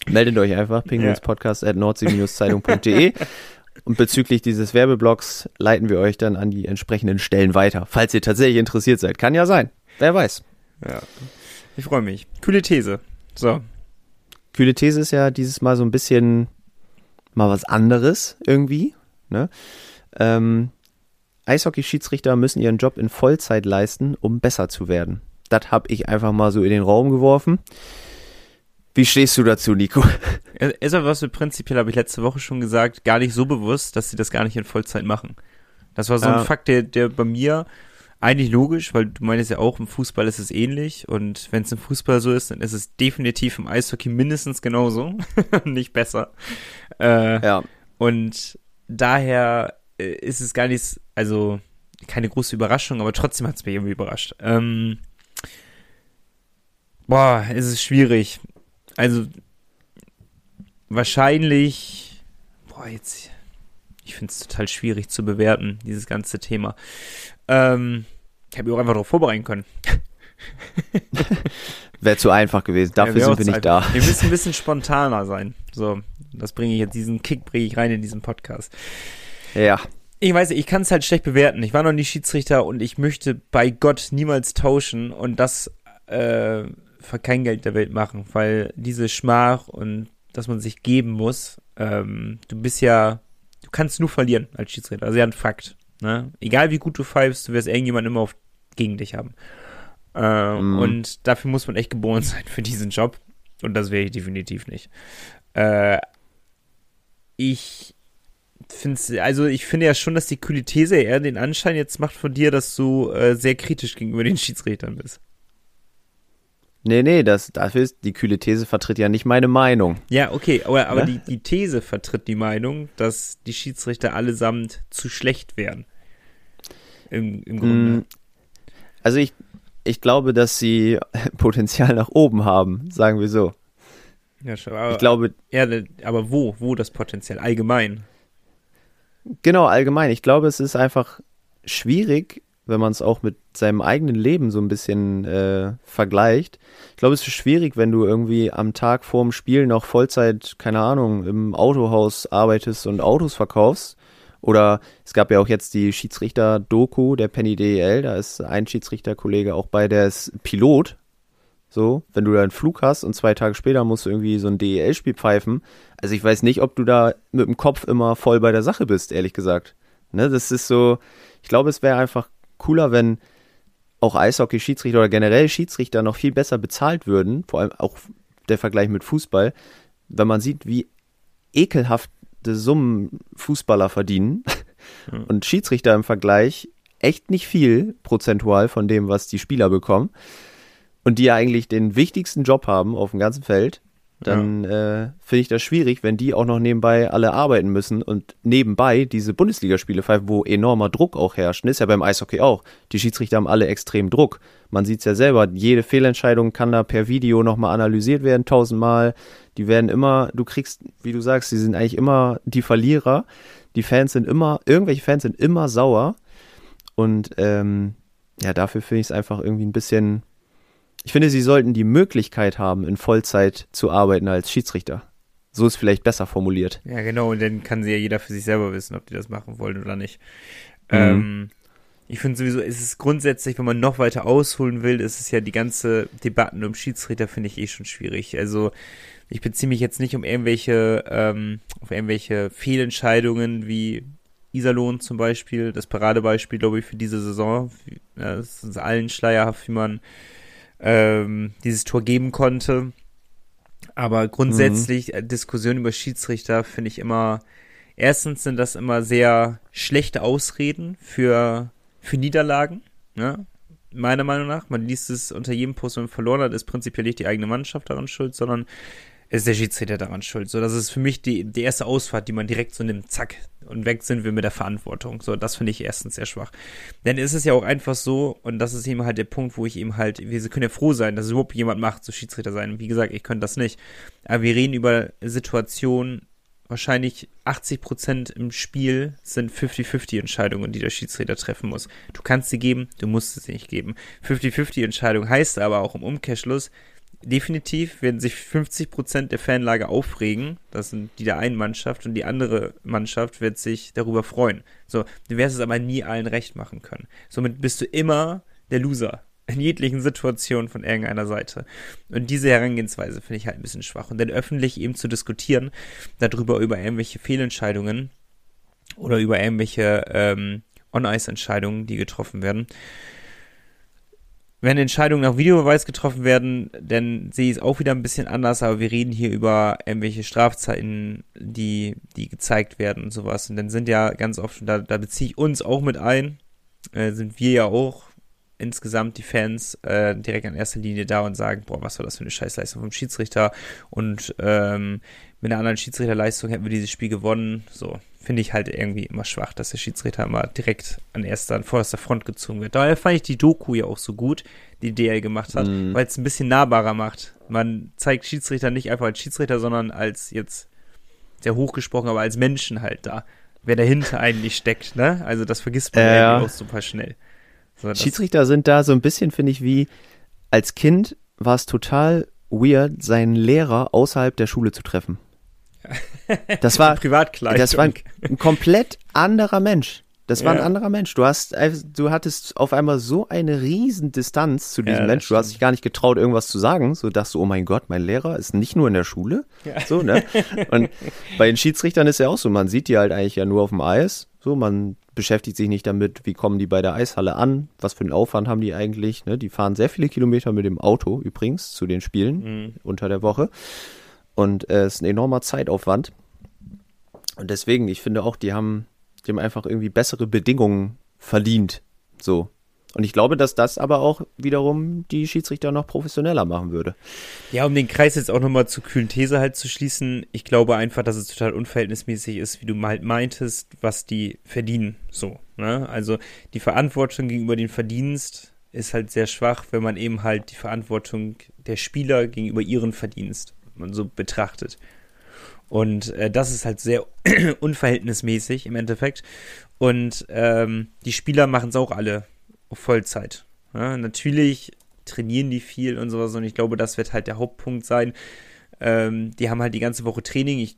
Meldet euch einfach, penguinspodcast at nordsee-zeitung.de und bezüglich dieses Werbeblocks leiten wir euch dann an die entsprechenden Stellen weiter, falls ihr tatsächlich interessiert seid. Kann ja sein. Wer weiß. Ja. Ich freue mich. Kühle These. So. Kühle These ist ja dieses Mal so ein bisschen mal was anderes irgendwie. Ne? Ähm, Eishockey-Schiedsrichter müssen ihren Job in Vollzeit leisten, um besser zu werden. Das habe ich einfach mal so in den Raum geworfen. Wie stehst du dazu, Nico? Ist aber was für prinzipiell, habe ich letzte Woche schon gesagt, gar nicht so bewusst, dass sie das gar nicht in Vollzeit machen. Das war so Ja. ein Fakt, der, der bei mir eigentlich logisch, weil du meinst ja auch, im Fußball ist es ähnlich und wenn es im Fußball so ist, dann ist es definitiv im Eishockey mindestens genauso, *laughs* nicht besser. Äh, Ja. Und daher äh, ist es gar nicht, also keine große Überraschung, aber trotzdem hat es mich irgendwie überrascht. Ähm, boah, es ist schwierig. Also wahrscheinlich, boah, jetzt, ich finde es total schwierig zu bewerten, dieses ganze Thema. Ähm, ich habe mich auch einfach darauf vorbereiten können. *laughs* Wäre zu einfach gewesen. Dafür Ja, sind wir nicht da. Wir müssen ein bisschen spontaner sein. So, das bringe ich jetzt, diesen Kick bringe ich rein in diesen Podcast. Ja. Ich weiß nicht, ich kann es halt schlecht bewerten. Ich war noch nie Schiedsrichter und ich möchte bei Gott niemals tauschen und das äh, für kein Geld der Welt machen, weil diese Schmach und dass man sich geben muss, ähm, du bist ja, du kannst nur verlieren als Schiedsrichter. Also ja, ein Fakt. Ne? Egal wie gut du pfeifst, du wirst irgendjemand immer auf, gegen dich haben. Äh, Mhm. Und dafür muss man echt geboren *laughs* sein für diesen Job. Und das wäre ich definitiv nicht. Äh, ich finde also ich finde ja schon, dass die kühle These eher den Anschein jetzt macht von dir, dass du äh, sehr kritisch gegenüber den Schiedsrichtern bist. Nee, nee, das, dafür ist, die kühle These vertritt ja nicht meine Meinung. Ja, okay, aber, aber Ne? die, die These vertritt die Meinung, dass die Schiedsrichter allesamt zu schlecht wären. Im, im Grunde. Mm, Also ich, ich glaube, dass sie *laughs* Potenzial nach oben haben, sagen wir so. Ja, schon, aber, Ich glaube, ja, aber wo? Wo das Potenzial? Allgemein. Genau, allgemein. Ich glaube, es ist einfach schwierig, wenn man es auch mit seinem eigenen Leben so ein bisschen äh, vergleicht. Ich glaube, es ist schwierig, wenn du irgendwie am Tag vorm Spiel noch Vollzeit, keine Ahnung, im Autohaus arbeitest und Autos verkaufst. Oder es gab ja auch jetzt die Schiedsrichter-Doku der Penny DEL, da ist ein Schiedsrichterkollege auch bei, der ist Pilot. So, wenn du da einen Flug hast und zwei Tage später musst du irgendwie so ein DEL-Spiel pfeifen. Also ich weiß nicht, ob du da mit dem Kopf immer voll bei der Sache bist, ehrlich gesagt. Ne, das ist so, ich glaube, es wäre einfach cooler, wenn auch Eishockey-Schiedsrichter oder generell Schiedsrichter noch viel besser bezahlt würden, vor allem auch der Vergleich mit Fußball, wenn man sieht, wie ekelhafte Summen Fußballer verdienen und Schiedsrichter im Vergleich echt nicht viel prozentual von dem, was die Spieler bekommen und die ja eigentlich den wichtigsten Job haben auf dem ganzen Feld, dann äh, finde ich das schwierig, wenn die auch noch nebenbei alle arbeiten müssen und nebenbei diese Bundesligaspiele pfeifen, wo enormer Druck auch herrscht. Ist ja beim Eishockey auch. Die Schiedsrichter haben alle extrem Druck. Man sieht es ja selber, jede Fehlentscheidung kann da per Video nochmal analysiert werden, tausendmal. Die werden immer, du kriegst, wie du sagst, die sind eigentlich immer die Verlierer. Die Fans sind immer, irgendwelche Fans sind immer sauer. Und ähm, ja, dafür finde ich es einfach irgendwie ein bisschen ich finde, sie sollten die Möglichkeit haben, in Vollzeit zu arbeiten als Schiedsrichter. So ist vielleicht besser formuliert. Ja, genau, und dann kann sie ja jeder für sich selber wissen, ob die das machen wollen oder nicht. Mhm. Ähm, ich finde sowieso, es ist grundsätzlich, wenn man noch weiter ausholen will, ist es ja die ganze Debatten um Schiedsrichter, finde ich eh schon schwierig. Also ich beziehe mich jetzt nicht um irgendwelche, ähm, auf irgendwelche Fehlentscheidungen wie Iserlohn zum Beispiel, das Paradebeispiel, glaube ich, für diese Saison. Es ist uns allen schleierhaft, wie man ähm, dieses Tor geben konnte. Aber grundsätzlich, mhm. Diskussionen über Schiedsrichter finde ich immer, erstens sind das immer sehr schlechte Ausreden für, für Niederlagen, ne? Meiner Meinung nach. Man liest es unter jedem Post, wenn man verloren hat, ist prinzipiell nicht die eigene Mannschaft daran schuld, sondern ist der Schiedsrichter daran schuld. So, das ist für mich die, die erste Ausfahrt, die man direkt so nimmt, zack, und weg sind wir mit der Verantwortung. So, das finde ich erstens sehr schwach. Denn ist es ja auch einfach so, und das ist eben halt der Punkt, wo ich eben halt, wir können ja froh sein, dass es überhaupt jemand macht, so Schiedsrichter sein. Wie gesagt, ich könnte das nicht. Aber wir reden über Situationen, wahrscheinlich 80 Prozent im Spiel sind 50-50 Entscheidungen, die der Schiedsrichter treffen muss. Du kannst sie geben, du musst sie nicht geben. 50-50 Entscheidung heißt aber auch im Umkehrschluss, definitiv werden sich 50 Prozent der Fanlage aufregen. Das sind die der einen Mannschaft und die andere Mannschaft wird sich darüber freuen. So, du wirst es aber nie allen recht machen können. Somit bist du immer der Loser in jeglichen Situationen von irgendeiner Seite. Und diese Herangehensweise finde ich halt ein bisschen schwach. Und dann öffentlich eben zu diskutieren, darüber über irgendwelche Fehlentscheidungen oder über irgendwelche ähm, On-Ice-Entscheidungen, die getroffen werden, wenn Entscheidungen nach Videobeweis getroffen werden, dann sehe ich es auch wieder ein bisschen anders, aber wir reden hier über irgendwelche Strafzeiten, die, die gezeigt werden und sowas. Und dann sind ja ganz oft, da, da beziehe ich uns auch mit ein, äh, sind wir ja auch insgesamt die Fans äh, direkt an erster Linie da und sagen, boah, was war das für eine Scheißleistung vom Schiedsrichter und ähm, mit einer anderen Schiedsrichterleistung hätten wir dieses Spiel gewonnen. So, finde ich halt irgendwie immer schwach, dass der Schiedsrichter immer direkt an erster, an vorderster Front gezogen wird. Daher fand ich die Doku ja auch so gut, die DL gemacht hat, mm. weil es ein bisschen nahbarer macht. Man zeigt Schiedsrichter nicht einfach als Schiedsrichter, sondern als jetzt sehr hochgesprochen, aber als Menschen halt da. Wer dahinter *laughs* eigentlich steckt, ne? Also das vergisst man ja auch super schnell. So, Schiedsrichter sind da so ein bisschen, finde ich, wie als Kind war es total weird, seinen Lehrer außerhalb der Schule zu treffen. *laughs* Das war, das war ein, ein komplett anderer Mensch. Das war ja. ein anderer Mensch. Du hast, du hattest auf einmal so eine riesen Distanz zu diesem ja, Mensch. Du hast dich gar nicht getraut, irgendwas zu sagen. So dachtest du, oh mein Gott, mein Lehrer ist nicht nur in der Schule. Ja. So, ne? Und *laughs* bei den Schiedsrichtern ist ja auch so. Man sieht die halt eigentlich ja nur auf dem Eis. So, man beschäftigt sich nicht damit, wie kommen die bei der Eishalle an, was für einen Aufwand haben die eigentlich. Ne? Die fahren sehr viele Kilometer mit dem Auto übrigens zu den Spielen mhm. unter der Woche. Und äh, es äh, ist ein enormer Zeitaufwand. Und deswegen, ich finde auch, die haben, die haben einfach irgendwie bessere Bedingungen verdient. So. Und ich glaube, dass das aber auch wiederum die Schiedsrichter noch professioneller machen würde. Ja, um den Kreis jetzt auch nochmal zur kühlen These halt zu schließen, ich glaube einfach, dass es total unverhältnismäßig ist, wie du halt meintest, was die verdienen. So, ne? Also die Verantwortung gegenüber den Verdienst ist halt sehr schwach, wenn man eben halt die Verantwortung der Spieler gegenüber ihren Verdienst man so betrachtet. Und äh, das ist halt sehr *clears throat* unverhältnismäßig im Endeffekt. Und ähm, die Spieler machen es auch alle auf Vollzeit. Ja, natürlich trainieren die viel und sowas und ich glaube, das wird halt der Hauptpunkt sein. Ähm, die haben halt die ganze Woche Training. Ich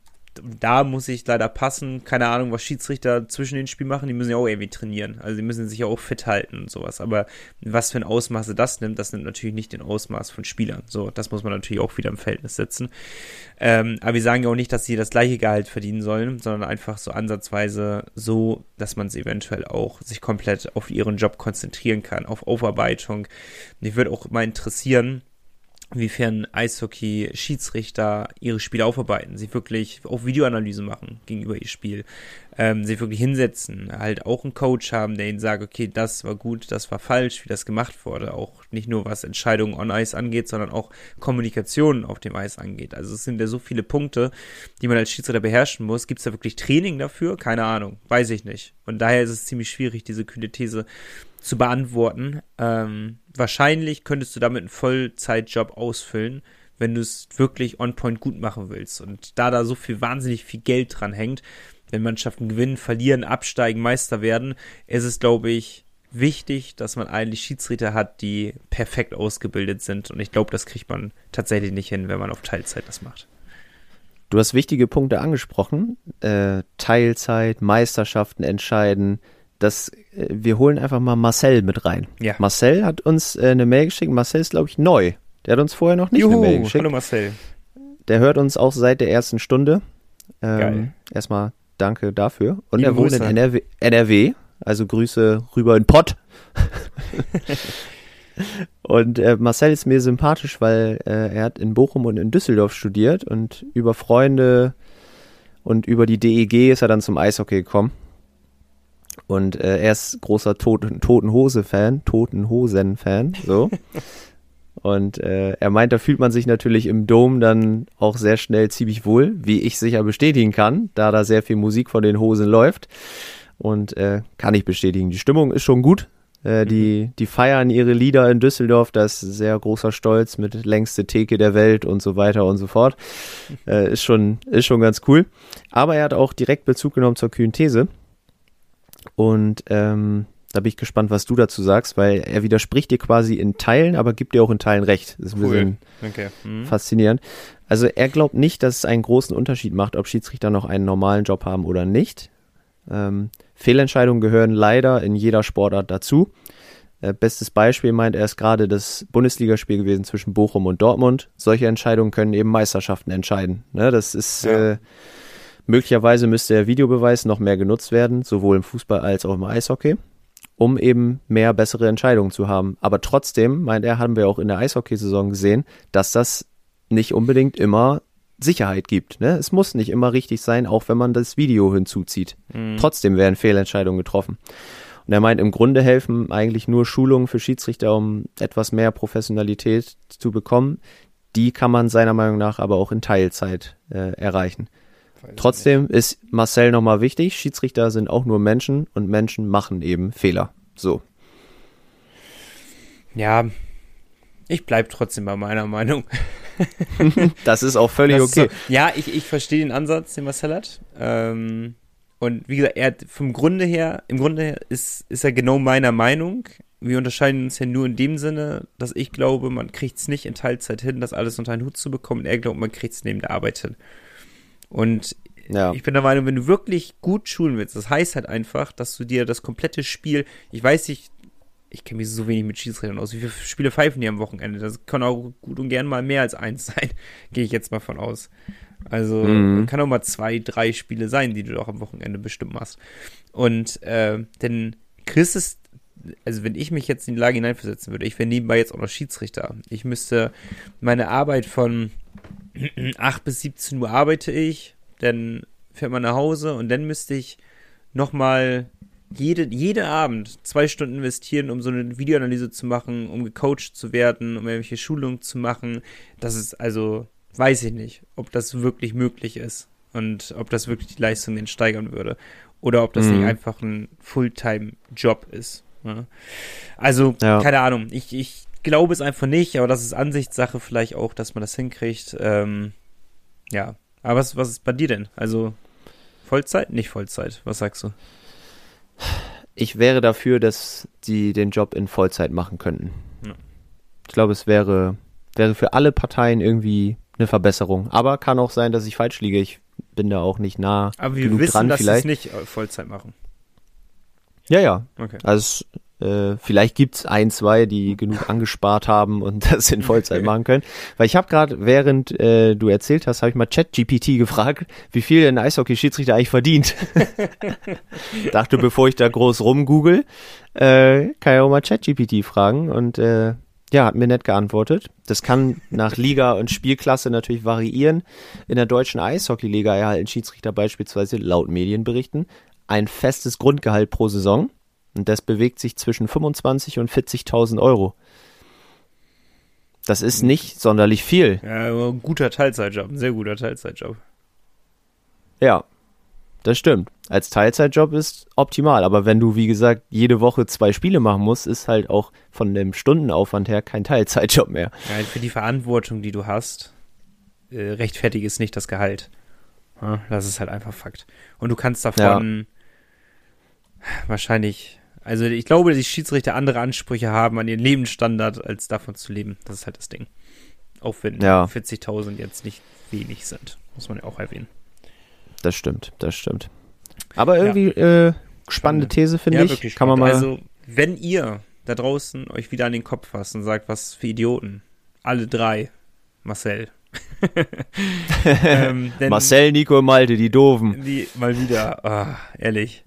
da muss ich leider passen. Keine Ahnung, was Schiedsrichter zwischen den Spielen machen. Die müssen ja auch irgendwie trainieren. Also die müssen sich ja auch fit halten und sowas. Aber was für ein Ausmaße das nimmt, das nimmt natürlich nicht den Ausmaß von Spielern. So, das muss man natürlich auch wieder im Verhältnis setzen. Ähm, aber wir sagen ja auch nicht, dass sie das gleiche Gehalt verdienen sollen, sondern einfach so ansatzweise so, dass man es eventuell auch sich komplett auf ihren Job konzentrieren kann, auf Aufarbeitung. Mich würde auch mal interessieren, inwiefern Eishockey-Schiedsrichter ihre Spiele aufarbeiten, sie wirklich auch Videoanalyse machen gegenüber ihr Spiel, ähm, sie wirklich hinsetzen, halt auch einen Coach haben, der ihnen sagt, okay, das war gut, das war falsch, wie das gemacht wurde, auch nicht nur was Entscheidungen on Eis angeht, sondern auch Kommunikation auf dem Eis angeht. Also es sind ja so viele Punkte, die man als Schiedsrichter beherrschen muss. Gibt es da wirklich Training dafür? Keine Ahnung, weiß ich nicht. Und daher ist es ziemlich schwierig, diese kühle These zu beantworten. Ähm, wahrscheinlich könntest du damit einen Vollzeitjob ausfüllen, wenn du es wirklich on point gut machen willst. Und da da so viel wahnsinnig viel Geld dran hängt, wenn Mannschaften gewinnen, verlieren, absteigen, Meister werden, ist es, glaube ich, wichtig, dass man eigentlich Schiedsrichter hat, die perfekt ausgebildet sind. Und ich glaube, das kriegt man tatsächlich nicht hin, wenn man auf Teilzeit das macht. Du hast wichtige Punkte angesprochen. Äh, Teilzeit, Meisterschaften entscheiden, das, äh, wir holen einfach mal Marcel mit rein. Ja. Marcel hat uns äh, eine Mail geschickt. Marcel ist, glaube ich, neu. Der hat uns vorher noch nicht Juhu, eine Mail geschickt. Hallo Marcel. Der hört uns auch seit der ersten Stunde. Ähm, Geil. Erstmal danke dafür. Und Liebe er wohnt in NRW, NRW, also Grüße rüber in Pott. *laughs* Und äh, Marcel ist mir sympathisch, weil äh, er hat in Bochum und in Düsseldorf studiert und über Freunde und über die DEG ist er dann zum Eishockey gekommen. Und äh, er ist großer Toten, Toten Hose-Fan, Toten Hosen-Fan, so. *laughs* Und äh, er meint, da fühlt man sich natürlich im Dom dann auch sehr schnell ziemlich wohl, wie ich sicher bestätigen kann, da da sehr viel Musik von den Hosen läuft. Und äh, kann ich bestätigen. Die Stimmung ist schon gut. Äh, die, die feiern ihre Lieder in Düsseldorf, da ist sehr großer Stolz mit längste Theke der Welt und so weiter und so fort. *laughs* Äh, ist, schon, ist schon ganz cool. Aber er hat auch direkt Bezug genommen zur kühnen These. Und ähm, da bin ich gespannt, was du dazu sagst, weil er widerspricht dir quasi in Teilen, aber gibt dir auch in Teilen recht. Das ist ein Cool. bisschen Okay. Mhm. faszinierend. Also er glaubt nicht, dass es einen großen Unterschied macht, ob Schiedsrichter noch einen normalen Job haben oder nicht. Ähm, Fehlentscheidungen gehören leider in jeder Sportart dazu. Äh, bestes Beispiel meint er ist gerade das Bundesligaspiel gewesen zwischen Bochum und Dortmund. Solche Entscheidungen können eben Meisterschaften entscheiden. Ne, das ist Ja. äh, möglicherweise müsste der Videobeweis noch mehr genutzt werden, sowohl im Fußball als auch im Eishockey, um eben mehr bessere Entscheidungen zu haben. Aber trotzdem, meint er, haben wir auch in der Eishockeysaison gesehen, dass das nicht unbedingt immer Sicherheit gibt. Ne? Es muss nicht immer richtig sein, auch wenn man das Video hinzuzieht. Trotzdem werden Fehlentscheidungen getroffen. Und er meint, im Grunde helfen eigentlich nur Schulungen für Schiedsrichter, um etwas mehr Professionalität zu bekommen. Die kann man seiner Meinung nach aber auch in Teilzeit äh, erreichen. Trotzdem ist Marcel nochmal wichtig, Schiedsrichter sind auch nur Menschen und Menschen machen eben Fehler. So. Ja, ich bleib trotzdem bei meiner Meinung. *laughs* Das ist auch völlig Das okay. So, ja, ich, ich verstehe den Ansatz, den Marcel hat. Ähm, und wie gesagt, er hat vom Grunde her, im Grunde her ist, ist er genau meiner Meinung. Wir unterscheiden uns ja nur in dem Sinne, dass ich glaube, man kriegt es nicht in Teilzeit hin, das alles unter einen Hut zu bekommen. Er glaubt, man kriegt es neben der Arbeit hin. Und Ja. ich bin der Meinung, wenn du wirklich gut schulen willst, das heißt halt einfach, dass du dir das komplette Spiel, ich weiß nicht, ich kenne mich so wenig mit Schiedsrichtern aus, wie viele Spiele pfeifen die am Wochenende? Das kann auch gut und gern mal mehr als eins sein, *laughs* gehe ich jetzt mal von aus. Also Mhm. kann auch mal zwei, drei Spiele sein, die du doch am Wochenende bestimmt machst. Und äh, denn Chris ist, also wenn ich mich jetzt in die Lage hineinversetzen würde, ich wäre nebenbei jetzt auch noch Schiedsrichter. Ich müsste meine Arbeit von 8 bis 17 Uhr arbeite ich, dann fährt man nach Hause und dann müsste ich nochmal jede, jede Abend zwei Stunden investieren, um so eine Videoanalyse zu machen, um gecoacht zu werden, um irgendwelche Schulungen zu machen. Das ist also, weiß ich nicht, ob das wirklich möglich ist und ob das wirklich die Leistung denn steigern würde. Oder ob das Mhm. nicht einfach ein Fulltime-Job ist. Ja. Also, Ja. keine Ahnung. Ich, ich glaube es einfach nicht, aber das ist Ansichtssache vielleicht auch, dass man das hinkriegt. Ähm, ja. Aber was, was ist bei dir denn? Also Vollzeit? Nicht Vollzeit. Was sagst du? Ich wäre dafür, dass die den Job in Vollzeit machen könnten. Ja. Ich glaube, es wäre, wäre für alle Parteien irgendwie eine Verbesserung. Aber kann auch sein, dass ich falsch liege. Ich bin da auch nicht nah Aber wir wissen, dran dass sie es nicht äh, Vollzeit machen. Ja, ja. Okay. Also äh, vielleicht gibt's ein, zwei, die genug angespart haben und *laughs* das in Vollzeit machen können. Weil ich habe gerade, während äh, du erzählt hast, habe ich mal ChatGPT gefragt, wie viel ein Eishockey-Schiedsrichter eigentlich verdient. *laughs* Dachte, bevor ich da groß rumgoogle, äh, kann ich auch mal ChatGPT fragen und äh, ja, hat mir nett geantwortet. Das kann nach Liga und Spielklasse natürlich variieren. In der deutschen Eishockeyliga erhalten Schiedsrichter beispielsweise laut Medienberichten ein festes Grundgehalt pro Saison und das bewegt sich zwischen 25 und 40.000 Euro. Das ist nicht sonderlich viel. Ja, aber ein guter Teilzeitjob, ein sehr guter Teilzeitjob. Ja, das stimmt. Als Teilzeitjob ist optimal, aber wenn du, wie gesagt, jede Woche zwei Spiele machen musst, ist halt auch von dem Stundenaufwand her kein Teilzeitjob mehr. Ja, für die Verantwortung, die du hast, äh, rechtfertigt ist nicht das Gehalt. Ja, das ist halt einfach Fakt. Und du kannst davon wahrscheinlich, also ich glaube, dass die Schiedsrichter andere Ansprüche haben an ihren Lebensstandard, als davon zu leben. Das ist halt das Ding. Auch wenn Ja. 40.000 jetzt nicht wenig sind, muss man ja auch erwähnen. Das stimmt, das stimmt. Aber irgendwie äh, spannende These, finde ich. Kann man mal. Also, wenn ihr da draußen euch wieder an den Kopf fasst und sagt, was für Idioten, alle drei, Marcel. *laughs* ähm, Marcel, Nico und Malte, die Doofen. Die mal wieder, ah, ehrlich.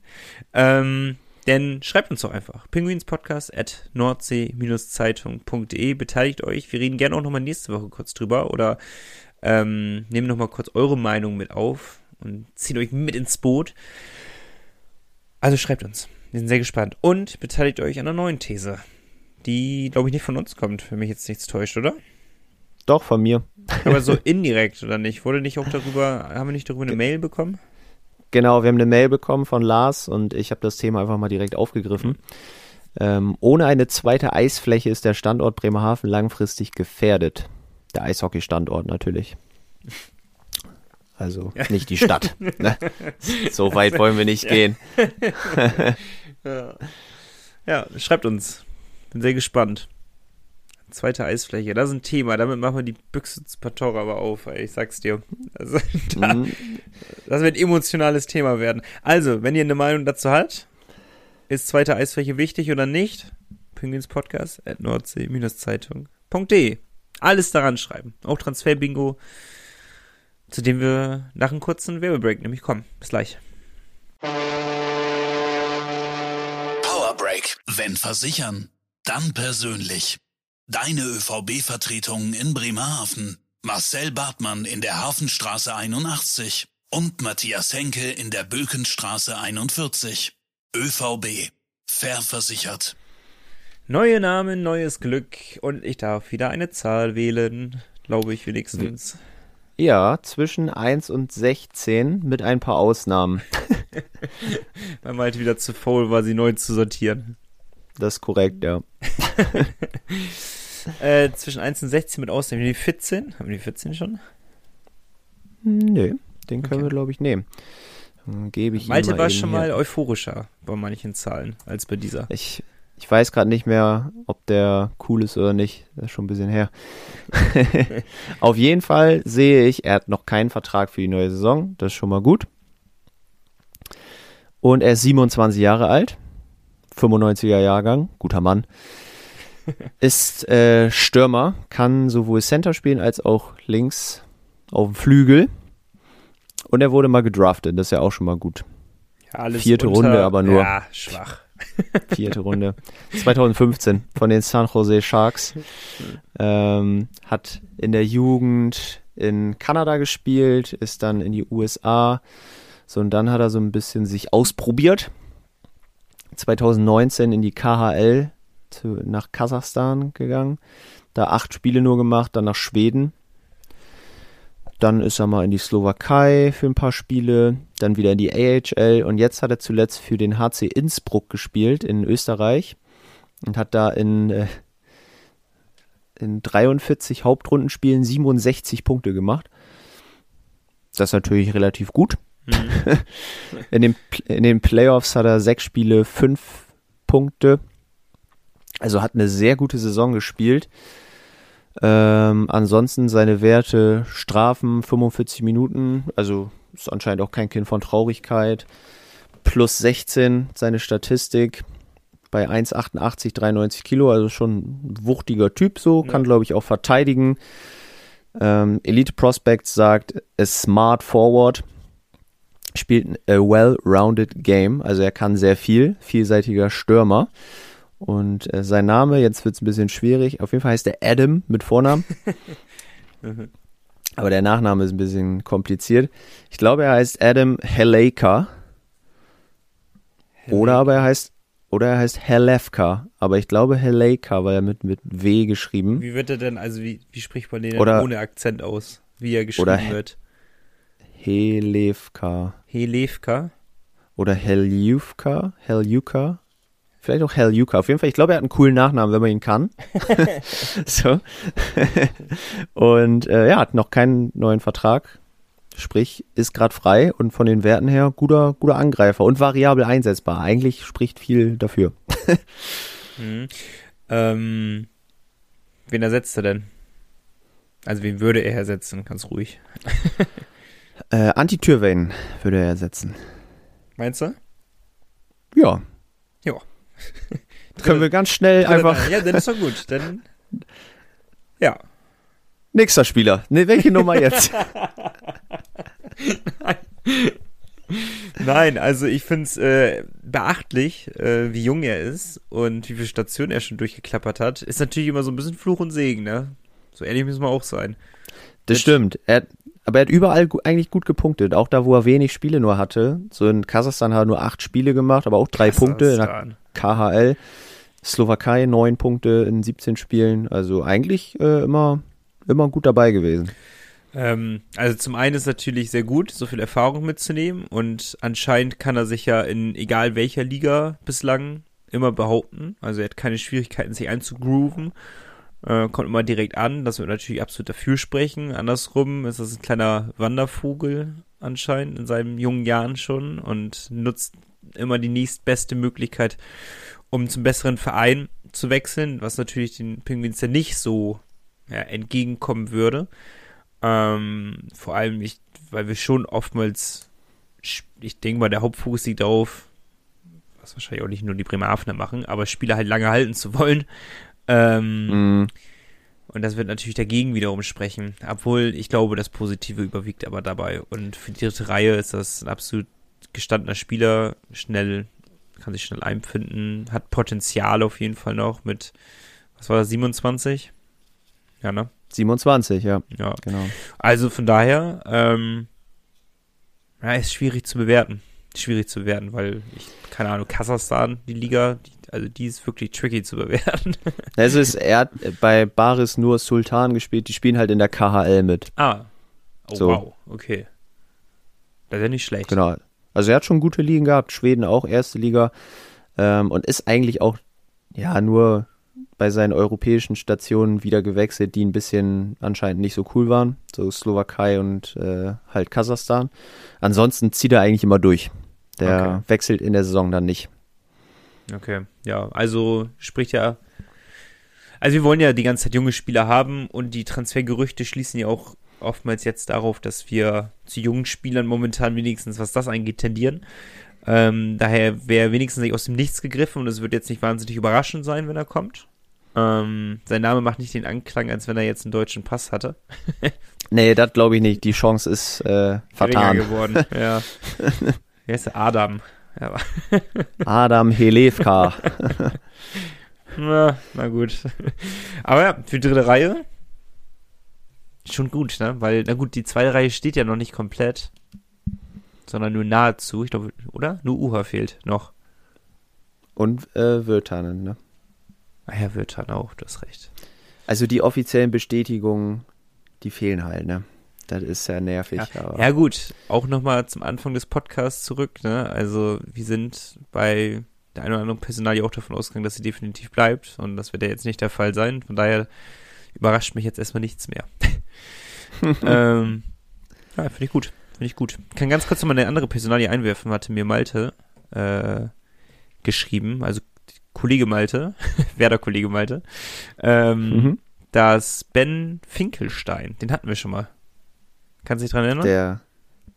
Ähm, denn schreibt uns doch einfach. Pinguinspodcast at nordsee-zeitung.de. Beteiligt euch. Wir reden gerne auch nochmal nächste Woche kurz drüber oder ähm, nehmen nochmal kurz eure Meinung mit auf und ziehen euch mit ins Boot. Also schreibt uns. Wir sind sehr gespannt. Und beteiligt euch an einer neuen These, die, glaube ich, nicht von uns kommt, wenn mich jetzt nichts täuscht, oder? Doch, von mir. Aber so *laughs* indirekt, oder nicht? Wurde nicht auch darüber, haben wir nicht darüber eine Mail bekommen? Genau, wir haben eine Mail bekommen von Lars und ich habe das Thema einfach mal direkt aufgegriffen. Ähm, ohne eine zweite Eisfläche ist der Standort Bremerhaven langfristig gefährdet. Der Eishockey-Standort natürlich. Also nicht die Stadt. *laughs* ne? So weit wollen wir nicht Ja. gehen. *laughs* Ja. ja, schreibt uns. Bin sehr gespannt. Zweite Eisfläche, das ist ein Thema. Damit machen wir die Büchse zu Patora aber auf, ey, ich sag's dir. Also, *laughs* da, Mhm. das wird ein emotionales Thema werden. Also, wenn ihr eine Meinung dazu habt, ist zweite Eisfläche wichtig oder nicht? Penguins Podcast at nordsee-zeitung.de. Alles daran schreiben. Auch Transferbingo, zu dem wir nach einem kurzen Werbebreak nämlich kommen. Bis gleich. Powerbreak. Wenn versichern, dann persönlich. Deine ÖVB-Vertretung in Bremerhaven. Marcel Bartmann in der Hafenstraße 81 und Matthias Henke in der Bökenstraße 41. ÖVB. Fair versichert. Neue Namen, neues Glück und ich darf wieder eine Zahl wählen, glaube ich wenigstens. Ja, zwischen 1 und 16 mit ein paar Ausnahmen. *laughs* Weil man halt wieder zu faul war, sie neu zu sortieren. Das ist korrekt, ja. *laughs* Äh, zwischen 1 und 16 mit Ausnahmen. Die 14? Haben wir die 14 schon? Nö, den können Okay. wir, glaube ich, nehmen. Dann gebe ich Malte mal war schon hier. mal euphorischer bei manchen Zahlen als bei dieser. Ich, ich weiß gerade nicht mehr, ob der cool ist oder nicht. Das ist schon ein bisschen her. *laughs* Auf jeden Fall sehe ich, er hat noch keinen Vertrag für die neue Saison. Das ist schon mal gut. Und er ist 27 Jahre alt. 95er Jahrgang. Guter Mann. Ist äh, Stürmer. Kann sowohl Center spielen als auch links auf dem Flügel. Und er wurde mal gedraftet. Das ist ja auch schon mal gut. Ja, alles Vierte Runde aber nur. Ja, schwach. *laughs* Vierte Runde. 2015 von den San Jose Sharks. Ähm, hat in der Jugend in Kanada gespielt, ist dann in die USA. So, und dann hat er so ein bisschen sich ausprobiert. 2019 in die KHL zu, nach Kasachstan gegangen. Da acht Spiele nur gemacht, dann nach Schweden. Dann ist er mal in die Slowakei für ein paar Spiele, dann wieder in die AHL und jetzt hat er zuletzt für den HC Innsbruck gespielt in Österreich und hat da in, äh, in 43 Hauptrundenspielen 67 Punkte gemacht. Das ist natürlich relativ gut. Mhm. *laughs* In den, in den Playoffs hat er sechs Spiele, fünf Punkte. Also hat eine sehr gute Saison gespielt. Ähm, ansonsten seine Werte Strafen 45 Minuten, also ist anscheinend auch kein Kind von Traurigkeit. Plus 16 seine Statistik bei 1,88, 93 Kilo, also schon ein wuchtiger Typ so, kann Ja. glaube ich auch verteidigen. Ähm, Elite Prospects sagt, ist smart forward, spielt ein a well-rounded Game, also er kann sehr viel, vielseitiger Stürmer. Und äh, sein Name, jetzt wird es ein bisschen schwierig, auf jeden Fall heißt er Adam mit Vornamen. *laughs* Mhm. Aber der Nachname ist ein bisschen kompliziert. Ich glaube, er heißt Adam Heleka. Oder aber er heißt, oder er heißt Helevka. Aber ich glaube Heleka, weil er mit, mit W geschrieben. Wie wird er denn, also wie, wie spricht man den denn Oder- ohne Akzent aus? Wie er geschrieben Oder- wird? Helevka. Helevka? Oder Heljuvka. Heljuka. Vielleicht auch Heljuka. Auf jeden Fall, ich glaube, er hat einen coolen Nachnamen, wenn man ihn kann. *laughs* so. und äh, ja, hat noch keinen neuen Vertrag. Sprich, ist gerade frei und von den Werten her guter, guter Angreifer und variabel einsetzbar. Eigentlich spricht viel dafür. *laughs* Mhm. Ähm, wen ersetzt er denn? Also wen würde er ersetzen? Ganz ruhig. *laughs* Äh, Anti-Türwein würde er ersetzen. Meinst du? Ja. Ja. *laughs* Können wir ganz schnell einfach. Ja, dann ist doch gut. Dann. *laughs* Ja. Nächster Spieler. Ne, welche Nummer jetzt? *laughs* Nein, also ich finde es äh, beachtlich, äh, wie jung er ist und wie viele Stationen er schon durchgeklappert hat. Ist natürlich immer so ein bisschen Fluch und Segen, ne? So ehrlich müssen wir auch sein. Das Jetzt- stimmt. Er, aber er hat überall eigentlich gut gepunktet. Auch da, wo er wenig Spiele nur hatte. So in Kasachstan hat er nur acht Spiele gemacht, aber auch drei Punkte in der Kasachstan. KHL. Slowakei neun Punkte in 17 Spielen. Also eigentlich äh, immer, immer gut dabei gewesen. Ähm, also zum einen ist natürlich sehr gut, so viel Erfahrung mitzunehmen und anscheinend kann er sich ja in egal welcher Liga bislang immer behaupten. Also er hat keine Schwierigkeiten, sich einzugrooven. Äh, kommt immer direkt an, dass wir natürlich absolut dafür sprechen. Andersrum ist das ein kleiner Wandervogel anscheinend in seinen jungen Jahren schon und nutzt immer die nächstbeste Möglichkeit, um zum besseren Verein zu wechseln, was natürlich den Penguins ja nicht so ja, entgegenkommen würde. Ähm, vor allem, ich, weil wir schon oftmals, ich denke mal, der Hauptfokus liegt darauf, was wahrscheinlich auch nicht nur die Bremerhavener machen, aber Spieler halt lange halten zu wollen. Ähm, Mm, Und das wird natürlich dagegen wiederum sprechen. Obwohl ich glaube, das Positive überwiegt aber dabei. Und für die dritte Reihe ist das ein absolut gestandener Spieler, schnell, kann sich schnell einfinden, hat Potenzial auf jeden Fall noch mit, was war das, 27? Ja, ne? 27, ja, Ja. genau. Also von daher, ähm, ja, ist schwierig zu bewerten. Schwierig zu bewerten, weil ich, keine Ahnung, Kasachstan, die Liga, die, also die ist wirklich tricky zu bewerten. *laughs* Also ist, er hat bei Baris nur Sultan gespielt. Die spielen halt in der KHL mit. ah. Oh, So. wow, okay. Das ist ja nicht schlecht. Genau. Also er hat schon gute Ligen gehabt, Schweden auch, erste Liga. Ähm, und ist eigentlich auch, ja, nur bei seinen europäischen Stationen wieder gewechselt, die ein bisschen anscheinend nicht so cool waren. So Slowakei und äh, halt Kasachstan. Ansonsten zieht er eigentlich immer durch. Der Okay. wechselt in der Saison dann nicht. Okay, ja, also spricht ja. Also wir wollen ja die ganze Zeit junge Spieler haben und die Transfergerüchte schließen ja auch oftmals jetzt darauf, dass wir zu jungen Spielern momentan wenigstens, was das angeht, tendieren. Ähm, daher wäre wenigstens nicht aus dem Nichts gegriffen und es wird jetzt nicht wahnsinnig überraschend sein, wenn er kommt. Ähm, sein Name macht nicht den Anklang, als wenn er jetzt einen deutschen Pass hatte. *laughs* Nee, das glaube ich nicht. Die Chance ist äh, Geringer vertan. geworden. ja. *laughs* Wer ist Adam? Adam Helevka. *laughs* Na, na gut. Aber ja, für die dritte Reihe schon gut, ne? Weil, na gut, die zweite Reihe steht ja noch nicht komplett, sondern nur nahezu. Ich glaube, oder? Nur Uha fehlt noch. Und äh, Wirtanen, ne? Ah ja, wird dann auch, du hast recht. Also die offiziellen Bestätigungen, die fehlen halt, ne? Das ist ja nervig. Ja, aber ja gut, auch nochmal zum Anfang des Podcasts zurück, ne? Also, wir sind bei der einen oder anderen Personalie auch davon ausgegangen, dass sie definitiv bleibt und das wird ja jetzt nicht der Fall sein. Von daher überrascht mich jetzt erstmal nichts mehr. *laughs* ähm, ja, finde ich gut. Finde ich gut. Kann ganz kurz nochmal eine andere Personalie einwerfen, hatte mir Malte äh, geschrieben, also Kollege Malte, *laughs* Werder-Kollege Malte, ähm, Mhm. dass Ben Finkelstein, den hatten wir schon mal. Kannst du dich dran erinnern? Der,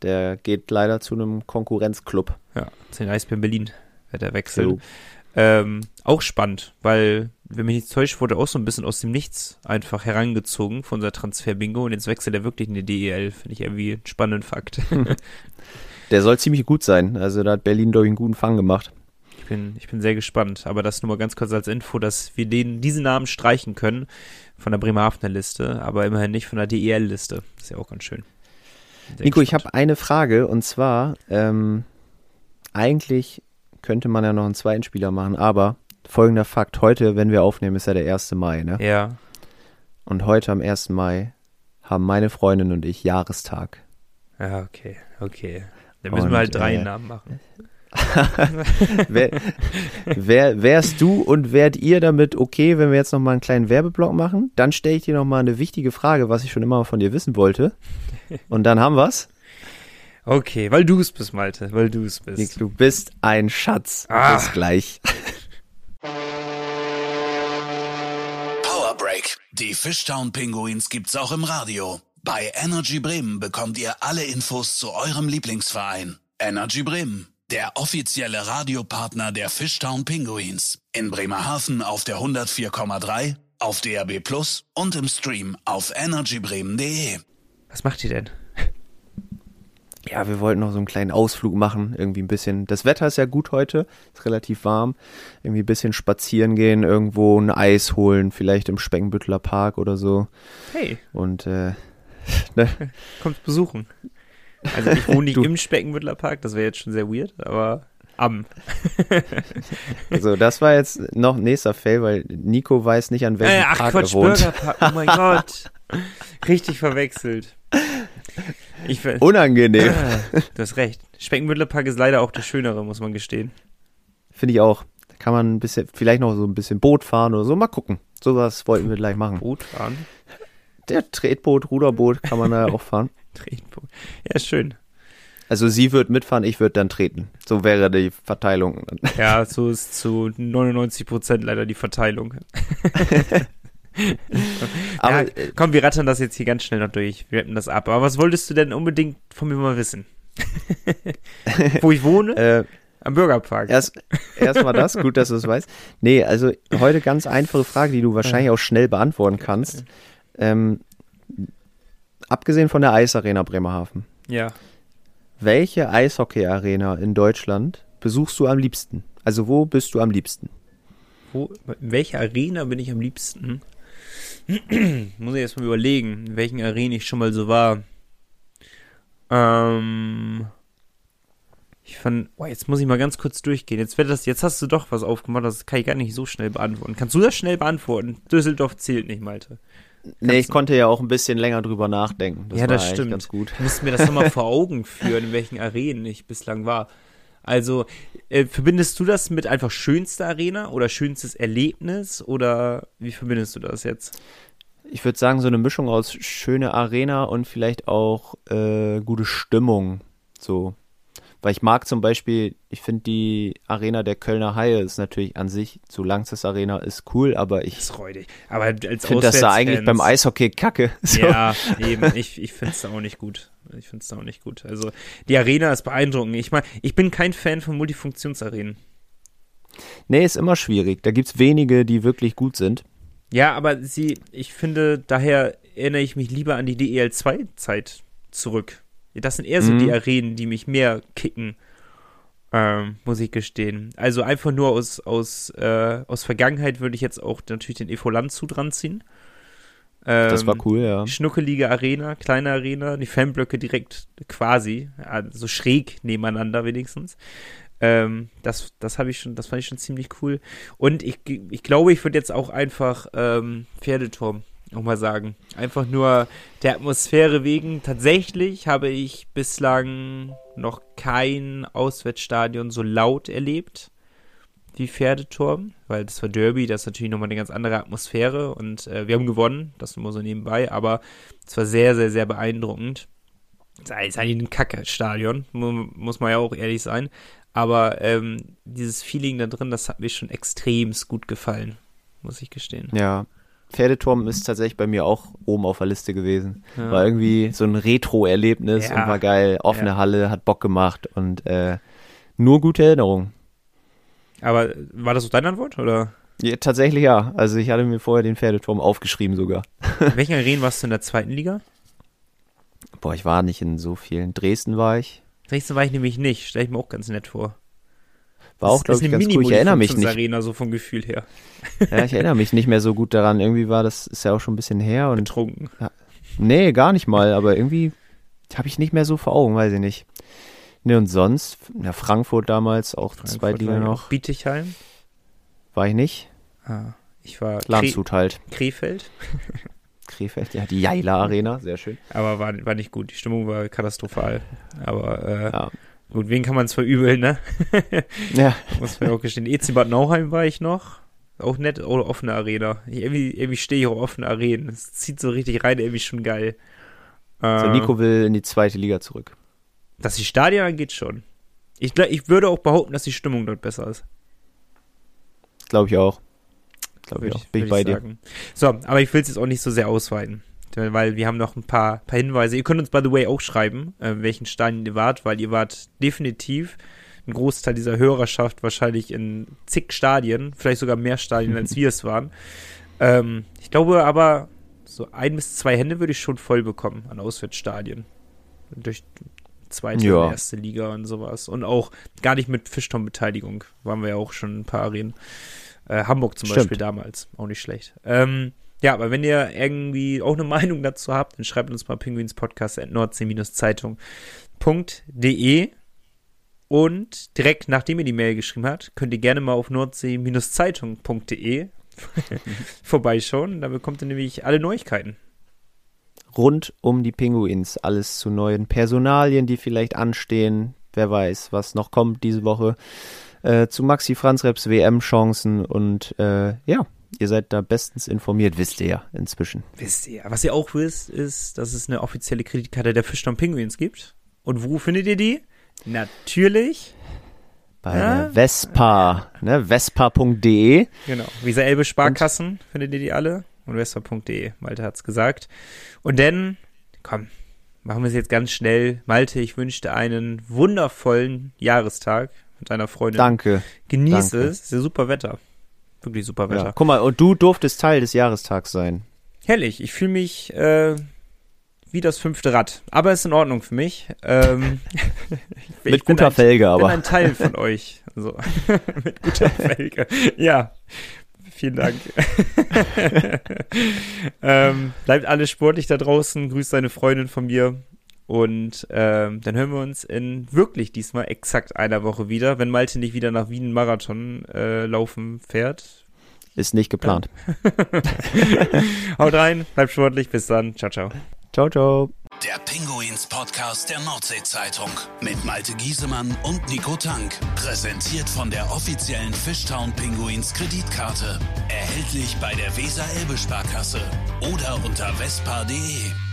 der geht leider zu einem Konkurrenzclub. Ja, zu den Eisbären Berlin wird er wechseln. So. Ähm, auch spannend, weil, wenn mich nicht täuscht, wurde er auch so ein bisschen aus dem Nichts einfach herangezogen von unser Transfer-Bingo und jetzt wechselt er wirklich in die DEL. Finde ich irgendwie einen spannenden Fakt. *laughs* Der soll ziemlich gut sein. Also da hat Berlin, glaube ich, einen guten Fang gemacht. Ich, bin, ich bin sehr gespannt. Aber das nur mal ganz kurz als Info, dass wir den, diesen Namen streichen können von der Bremerhavener Liste, aber immerhin nicht von der DEL-Liste. Ist ja auch ganz schön. Sehr Nico, ich habe eine Frage und zwar, ähm, eigentlich könnte man ja noch einen zweiten Spieler machen, aber folgender Fakt, heute, wenn wir aufnehmen, ist ja der 1. Mai, ne? Ja. Und heute am 1. Mai haben meine Freundin und ich Jahrestag. Ja, okay, okay. Dann müssen Und, wir halt drei äh, Namen machen. *laughs* Wer, wer, wärst du und wärt ihr damit okay, wenn wir jetzt nochmal einen kleinen Werbeblock machen? Dann stelle ich dir nochmal eine wichtige Frage, was ich schon immer von dir wissen wollte. Und dann haben wir's. Okay, weil du es bist, Malte, weil du es Nick, bist. Du bist ein Schatz. Ah. Bis gleich. Power Break. Die Fishtown Pinguins gibt's auch im Radio. Bei Energy Bremen bekommt ihr alle Infos zu eurem Lieblingsverein. Energy Bremen, der offizielle Radiopartner der Fishtown Pinguins. In Bremerhaven auf der 104,3, auf DAB Plus und im Stream auf energybremen.de. Was macht ihr denn? Ja, wir wollten noch so einen kleinen Ausflug machen, irgendwie ein bisschen. Das Wetter ist ja gut heute, ist relativ warm. Irgendwie ein bisschen spazieren gehen, irgendwo ein Eis holen, vielleicht im Speckenbüttler Park oder so. Hey, Und äh, *laughs* kommt besuchen. Also ich wohne nicht im Speckenbüttler Park, das wäre jetzt schon sehr weird, aber am. *laughs* also das war jetzt noch nächster Fail, weil Nico weiß nicht, an welchem Äh, ach Park Quatsch, er wohnt. Burgerpark, oh mein Gott. Richtig verwechselt. Ich, Unangenehm, du hast recht. Speckenbüttler Park ist leider auch der schönere, muss man gestehen. finde ich auch. Da kann man ein bisschen, vielleicht noch so ein bisschen Boot fahren oder so. Mal gucken. Sowas wollten wir gleich machen. Boot fahren. Der Tretboot, Ruderboot kann man da auch fahren. Tretboot. Ja, schön. Also sie wird mitfahren, ich würde dann treten. So wäre die Verteilung. Ja, so ist zu 99 Prozent leider die Verteilung. *laughs* Aber ja, komm, wir rattern das jetzt hier ganz schnell noch durch. Wir rappen das ab. Aber was wolltest du denn unbedingt von mir mal wissen? *laughs* Wo ich wohne? äh, Am Bürgerpark. erst erstmal das, gut, dass du es weißt. Nee, also heute ganz einfache Frage, die du wahrscheinlich auch schnell beantworten kannst. Ähm, abgesehen von der Eisarena Bremerhaven, Ja. welche Eishockey-Arena in Deutschland besuchst du am liebsten? Also wo bist du am liebsten? Wo, in welcher Arena bin ich am liebsten? *clears throat* Muss ich erst mal überlegen, in welchen Arenen ich schon mal so war. Ähm. Ich fand, oh, jetzt muss ich mal ganz kurz durchgehen. Jetzt wird das, jetzt hast du doch was aufgemacht, das kann ich gar nicht so schnell beantworten. Kannst du das schnell beantworten? Düsseldorf zählt nicht, Malte. Nee, ich konnte ja auch ein bisschen länger drüber nachdenken. Das ja, das stimmt. ganz gut. Du musst mir das nochmal *laughs* vor Augen führen, in welchen Arenen ich bislang war. Also, äh, verbindest du das mit einfach schönster Arena oder schönstes Erlebnis oder wie verbindest du das jetzt? Ich würde sagen, so eine Mischung aus schöne Arena und vielleicht auch äh, gute Stimmung. So. Weil ich mag zum Beispiel, ich finde die Arena der Kölner Haie ist natürlich an sich, so Langsys Arena ist cool, aber ich finde das da eigentlich beim Eishockey kacke. *laughs* So. Ja, eben. Ich, ich finde es da auch nicht gut. Ich finde es da auch nicht gut. Also, die Arena ist beeindruckend. Ich meine, ich bin kein Fan von Multifunktionsarenen. Nee, ist immer schwierig. Da gibt's wenige, die wirklich gut sind. Ja, aber sie, ich finde, daher erinnere ich mich lieber an die DEL2-Zeit zurück. Das sind eher so Mhm. die Arenen, die mich mehr kicken, ähm, muss ich gestehen. Also einfach nur aus, aus, äh, aus Vergangenheit würde ich jetzt auch natürlich den EV Landshut dran ziehen. Ähm, Das war cool, ja. Schnuckelige Arena, kleine Arena, die Fanblöcke direkt quasi, also schräg nebeneinander wenigstens. Ähm, das das habe ich schon, das fand ich schon ziemlich cool. Und ich, ich glaube, ich würde jetzt auch einfach ähm, Pferdeturm nochmal sagen. Einfach nur der Atmosphäre wegen. Tatsächlich habe ich bislang noch kein Auswärtsstadion so laut erlebt wie Pferdeturm, weil das war Derby, das ist natürlich nochmal eine ganz andere Atmosphäre und äh, wir haben gewonnen, das nur so nebenbei, aber es war sehr, sehr, sehr beeindruckend. Es ist eigentlich ein Kacke-Stadion, mu muss man ja auch ehrlich sein, aber ähm, dieses Feeling da drin, das hat mir schon extremst gut gefallen, muss ich gestehen. Ja. Pferdeturm ist tatsächlich bei mir auch oben auf der Liste gewesen. Ja. War irgendwie so ein Retro-Erlebnis Ja. und war geil. Offene Ja. Halle, hat Bock gemacht und äh, nur gute Erinnerungen. Aber war das auch deine Antwort, oder? Tatsächlich ja. Also ich hatte mir vorher den Pferdeturm aufgeschrieben sogar. In *laughs* welchen Arenen warst du in der zweiten Liga? Boah, ich war nicht in so vielen. Dresden war ich. Dresden war ich nämlich nicht, stelle ich mir auch ganz nett vor. War auch, glaube ich, ganz cool. Ich erinnere mich nicht. Arena, so vom Gefühl her. Ja, ich erinnere mich nicht mehr so gut daran. Irgendwie war das, ist ja auch schon ein bisschen her und Betrunken. nee, gar nicht mal, aber irgendwie habe ich nicht mehr so vor Augen, weiß ich nicht. Nee, und sonst, ja, Frankfurt damals, auch Zweitliga war ich noch. Bietigheim. war ich nicht. Ah, ich war Kre Landshut halt. Krefeld, *laughs* Krefeld, ja, die Jaila Arena, sehr schön. aber war, war nicht gut. Die Stimmung war katastrophal. Aber äh, Ja. Gut, wen kann man es verübeln, ne? *laughs* Ja, *laughs* Muss man ja auch gestehen. EC Bad Nauheim war ich noch. Auch nett, oder offene Arena. Ich, irgendwie irgendwie stehe ich auf offene Arenen. Es zieht so richtig rein, irgendwie schon geil. Äh, so Nico will in die zweite Liga zurück. Was die Stadien angeht, schon. Ich, ich würde auch behaupten, dass die Stimmung dort besser ist. Glaube ich auch. Glaube ich auch. Bin ich bei dir. sagen. So, aber ich will es jetzt auch nicht so sehr ausweiten. Weil wir haben noch ein paar, paar Hinweise. Ihr könnt uns, by the way, auch schreiben, äh, welchen Stadien ihr wart, weil ihr wart definitiv ein Großteil dieser Hörerschaft wahrscheinlich in zig Stadien, vielleicht sogar mehr Stadien, als wir es *laughs* waren. Ähm, ich glaube aber, so ein bis zwei Hände würde ich schon voll bekommen an Auswärtsstadien. Durch zweite Ja. und erste Liga und sowas. Und auch gar nicht mit Fischton-Beteiligung. Waren wir ja auch schon ein paar Arenen. Äh, Hamburg zum Stimmt. Beispiel damals. Auch nicht schlecht. Ähm, ja, aber wenn ihr irgendwie auch eine *laughs* Meinung dazu habt, dann schreibt uns mal pinguinspodcast.nordsee-zeitung.de und direkt nachdem ihr die Mail geschrieben habt, könnt ihr gerne mal auf nordsee-zeitung.de *laughs* vorbeischauen. Da bekommt ihr nämlich alle Neuigkeiten. Rund um die Pinguins. Alles zu neuen Personalien, die vielleicht anstehen. Wer weiß, was noch kommt diese Woche. Äh, zu Maxi Franz Reps WM-Chancen und äh, ja, ihr seid da bestens informiert, wisst ihr ja inzwischen. Wisst ihr. Was ihr auch wisst, ist, dass es eine offizielle Kreditkarte der Fischtown Penguins gibt. Und wo findet ihr die? Natürlich. Bei Ja. der Vespa, ne, vespa.de. Genau. Weser Elbe Sparkassen findet ihr die alle. Und vespa.de. Malte hat's gesagt. Und dann, komm, machen wir es jetzt ganz schnell. Malte, ich wünsche dir einen wundervollen Jahrestag mit deiner Freundin. Danke. Genieß danke. es. Ist ja super Wetter. Wirklich super Wetter. Ja. Guck mal, und du durftest Teil des Jahrestags sein. Herrlich. Ich fühle mich äh, wie das fünfte Rad. Aber ist in Ordnung für mich. Ähm, *laughs* ich Mit bin guter ein, Felge, bin aber. ein Teil von *laughs* euch. So. *laughs* Mit guter Felge. Ja. Vielen Dank. ähm, bleibt alles sportlich da draußen. Grüßt deine Freundin von mir. Und ähm, dann hören wir uns in wirklich diesmal exakt einer Woche wieder, wenn Malte nicht wieder nach Wien Marathon äh, laufen fährt. Ist nicht geplant. *laughs* Haut rein, bleibt sportlich, bis dann. Ciao, ciao. Ciao, ciao. Der Pinguins Podcast der Nordsee-Zeitung mit Malte Giesemann und Nico Tank. Präsentiert von der offiziellen Fishtown Pinguins Kreditkarte. Erhältlich bei der Weser-Elbe-Sparkasse oder unter vespa.de.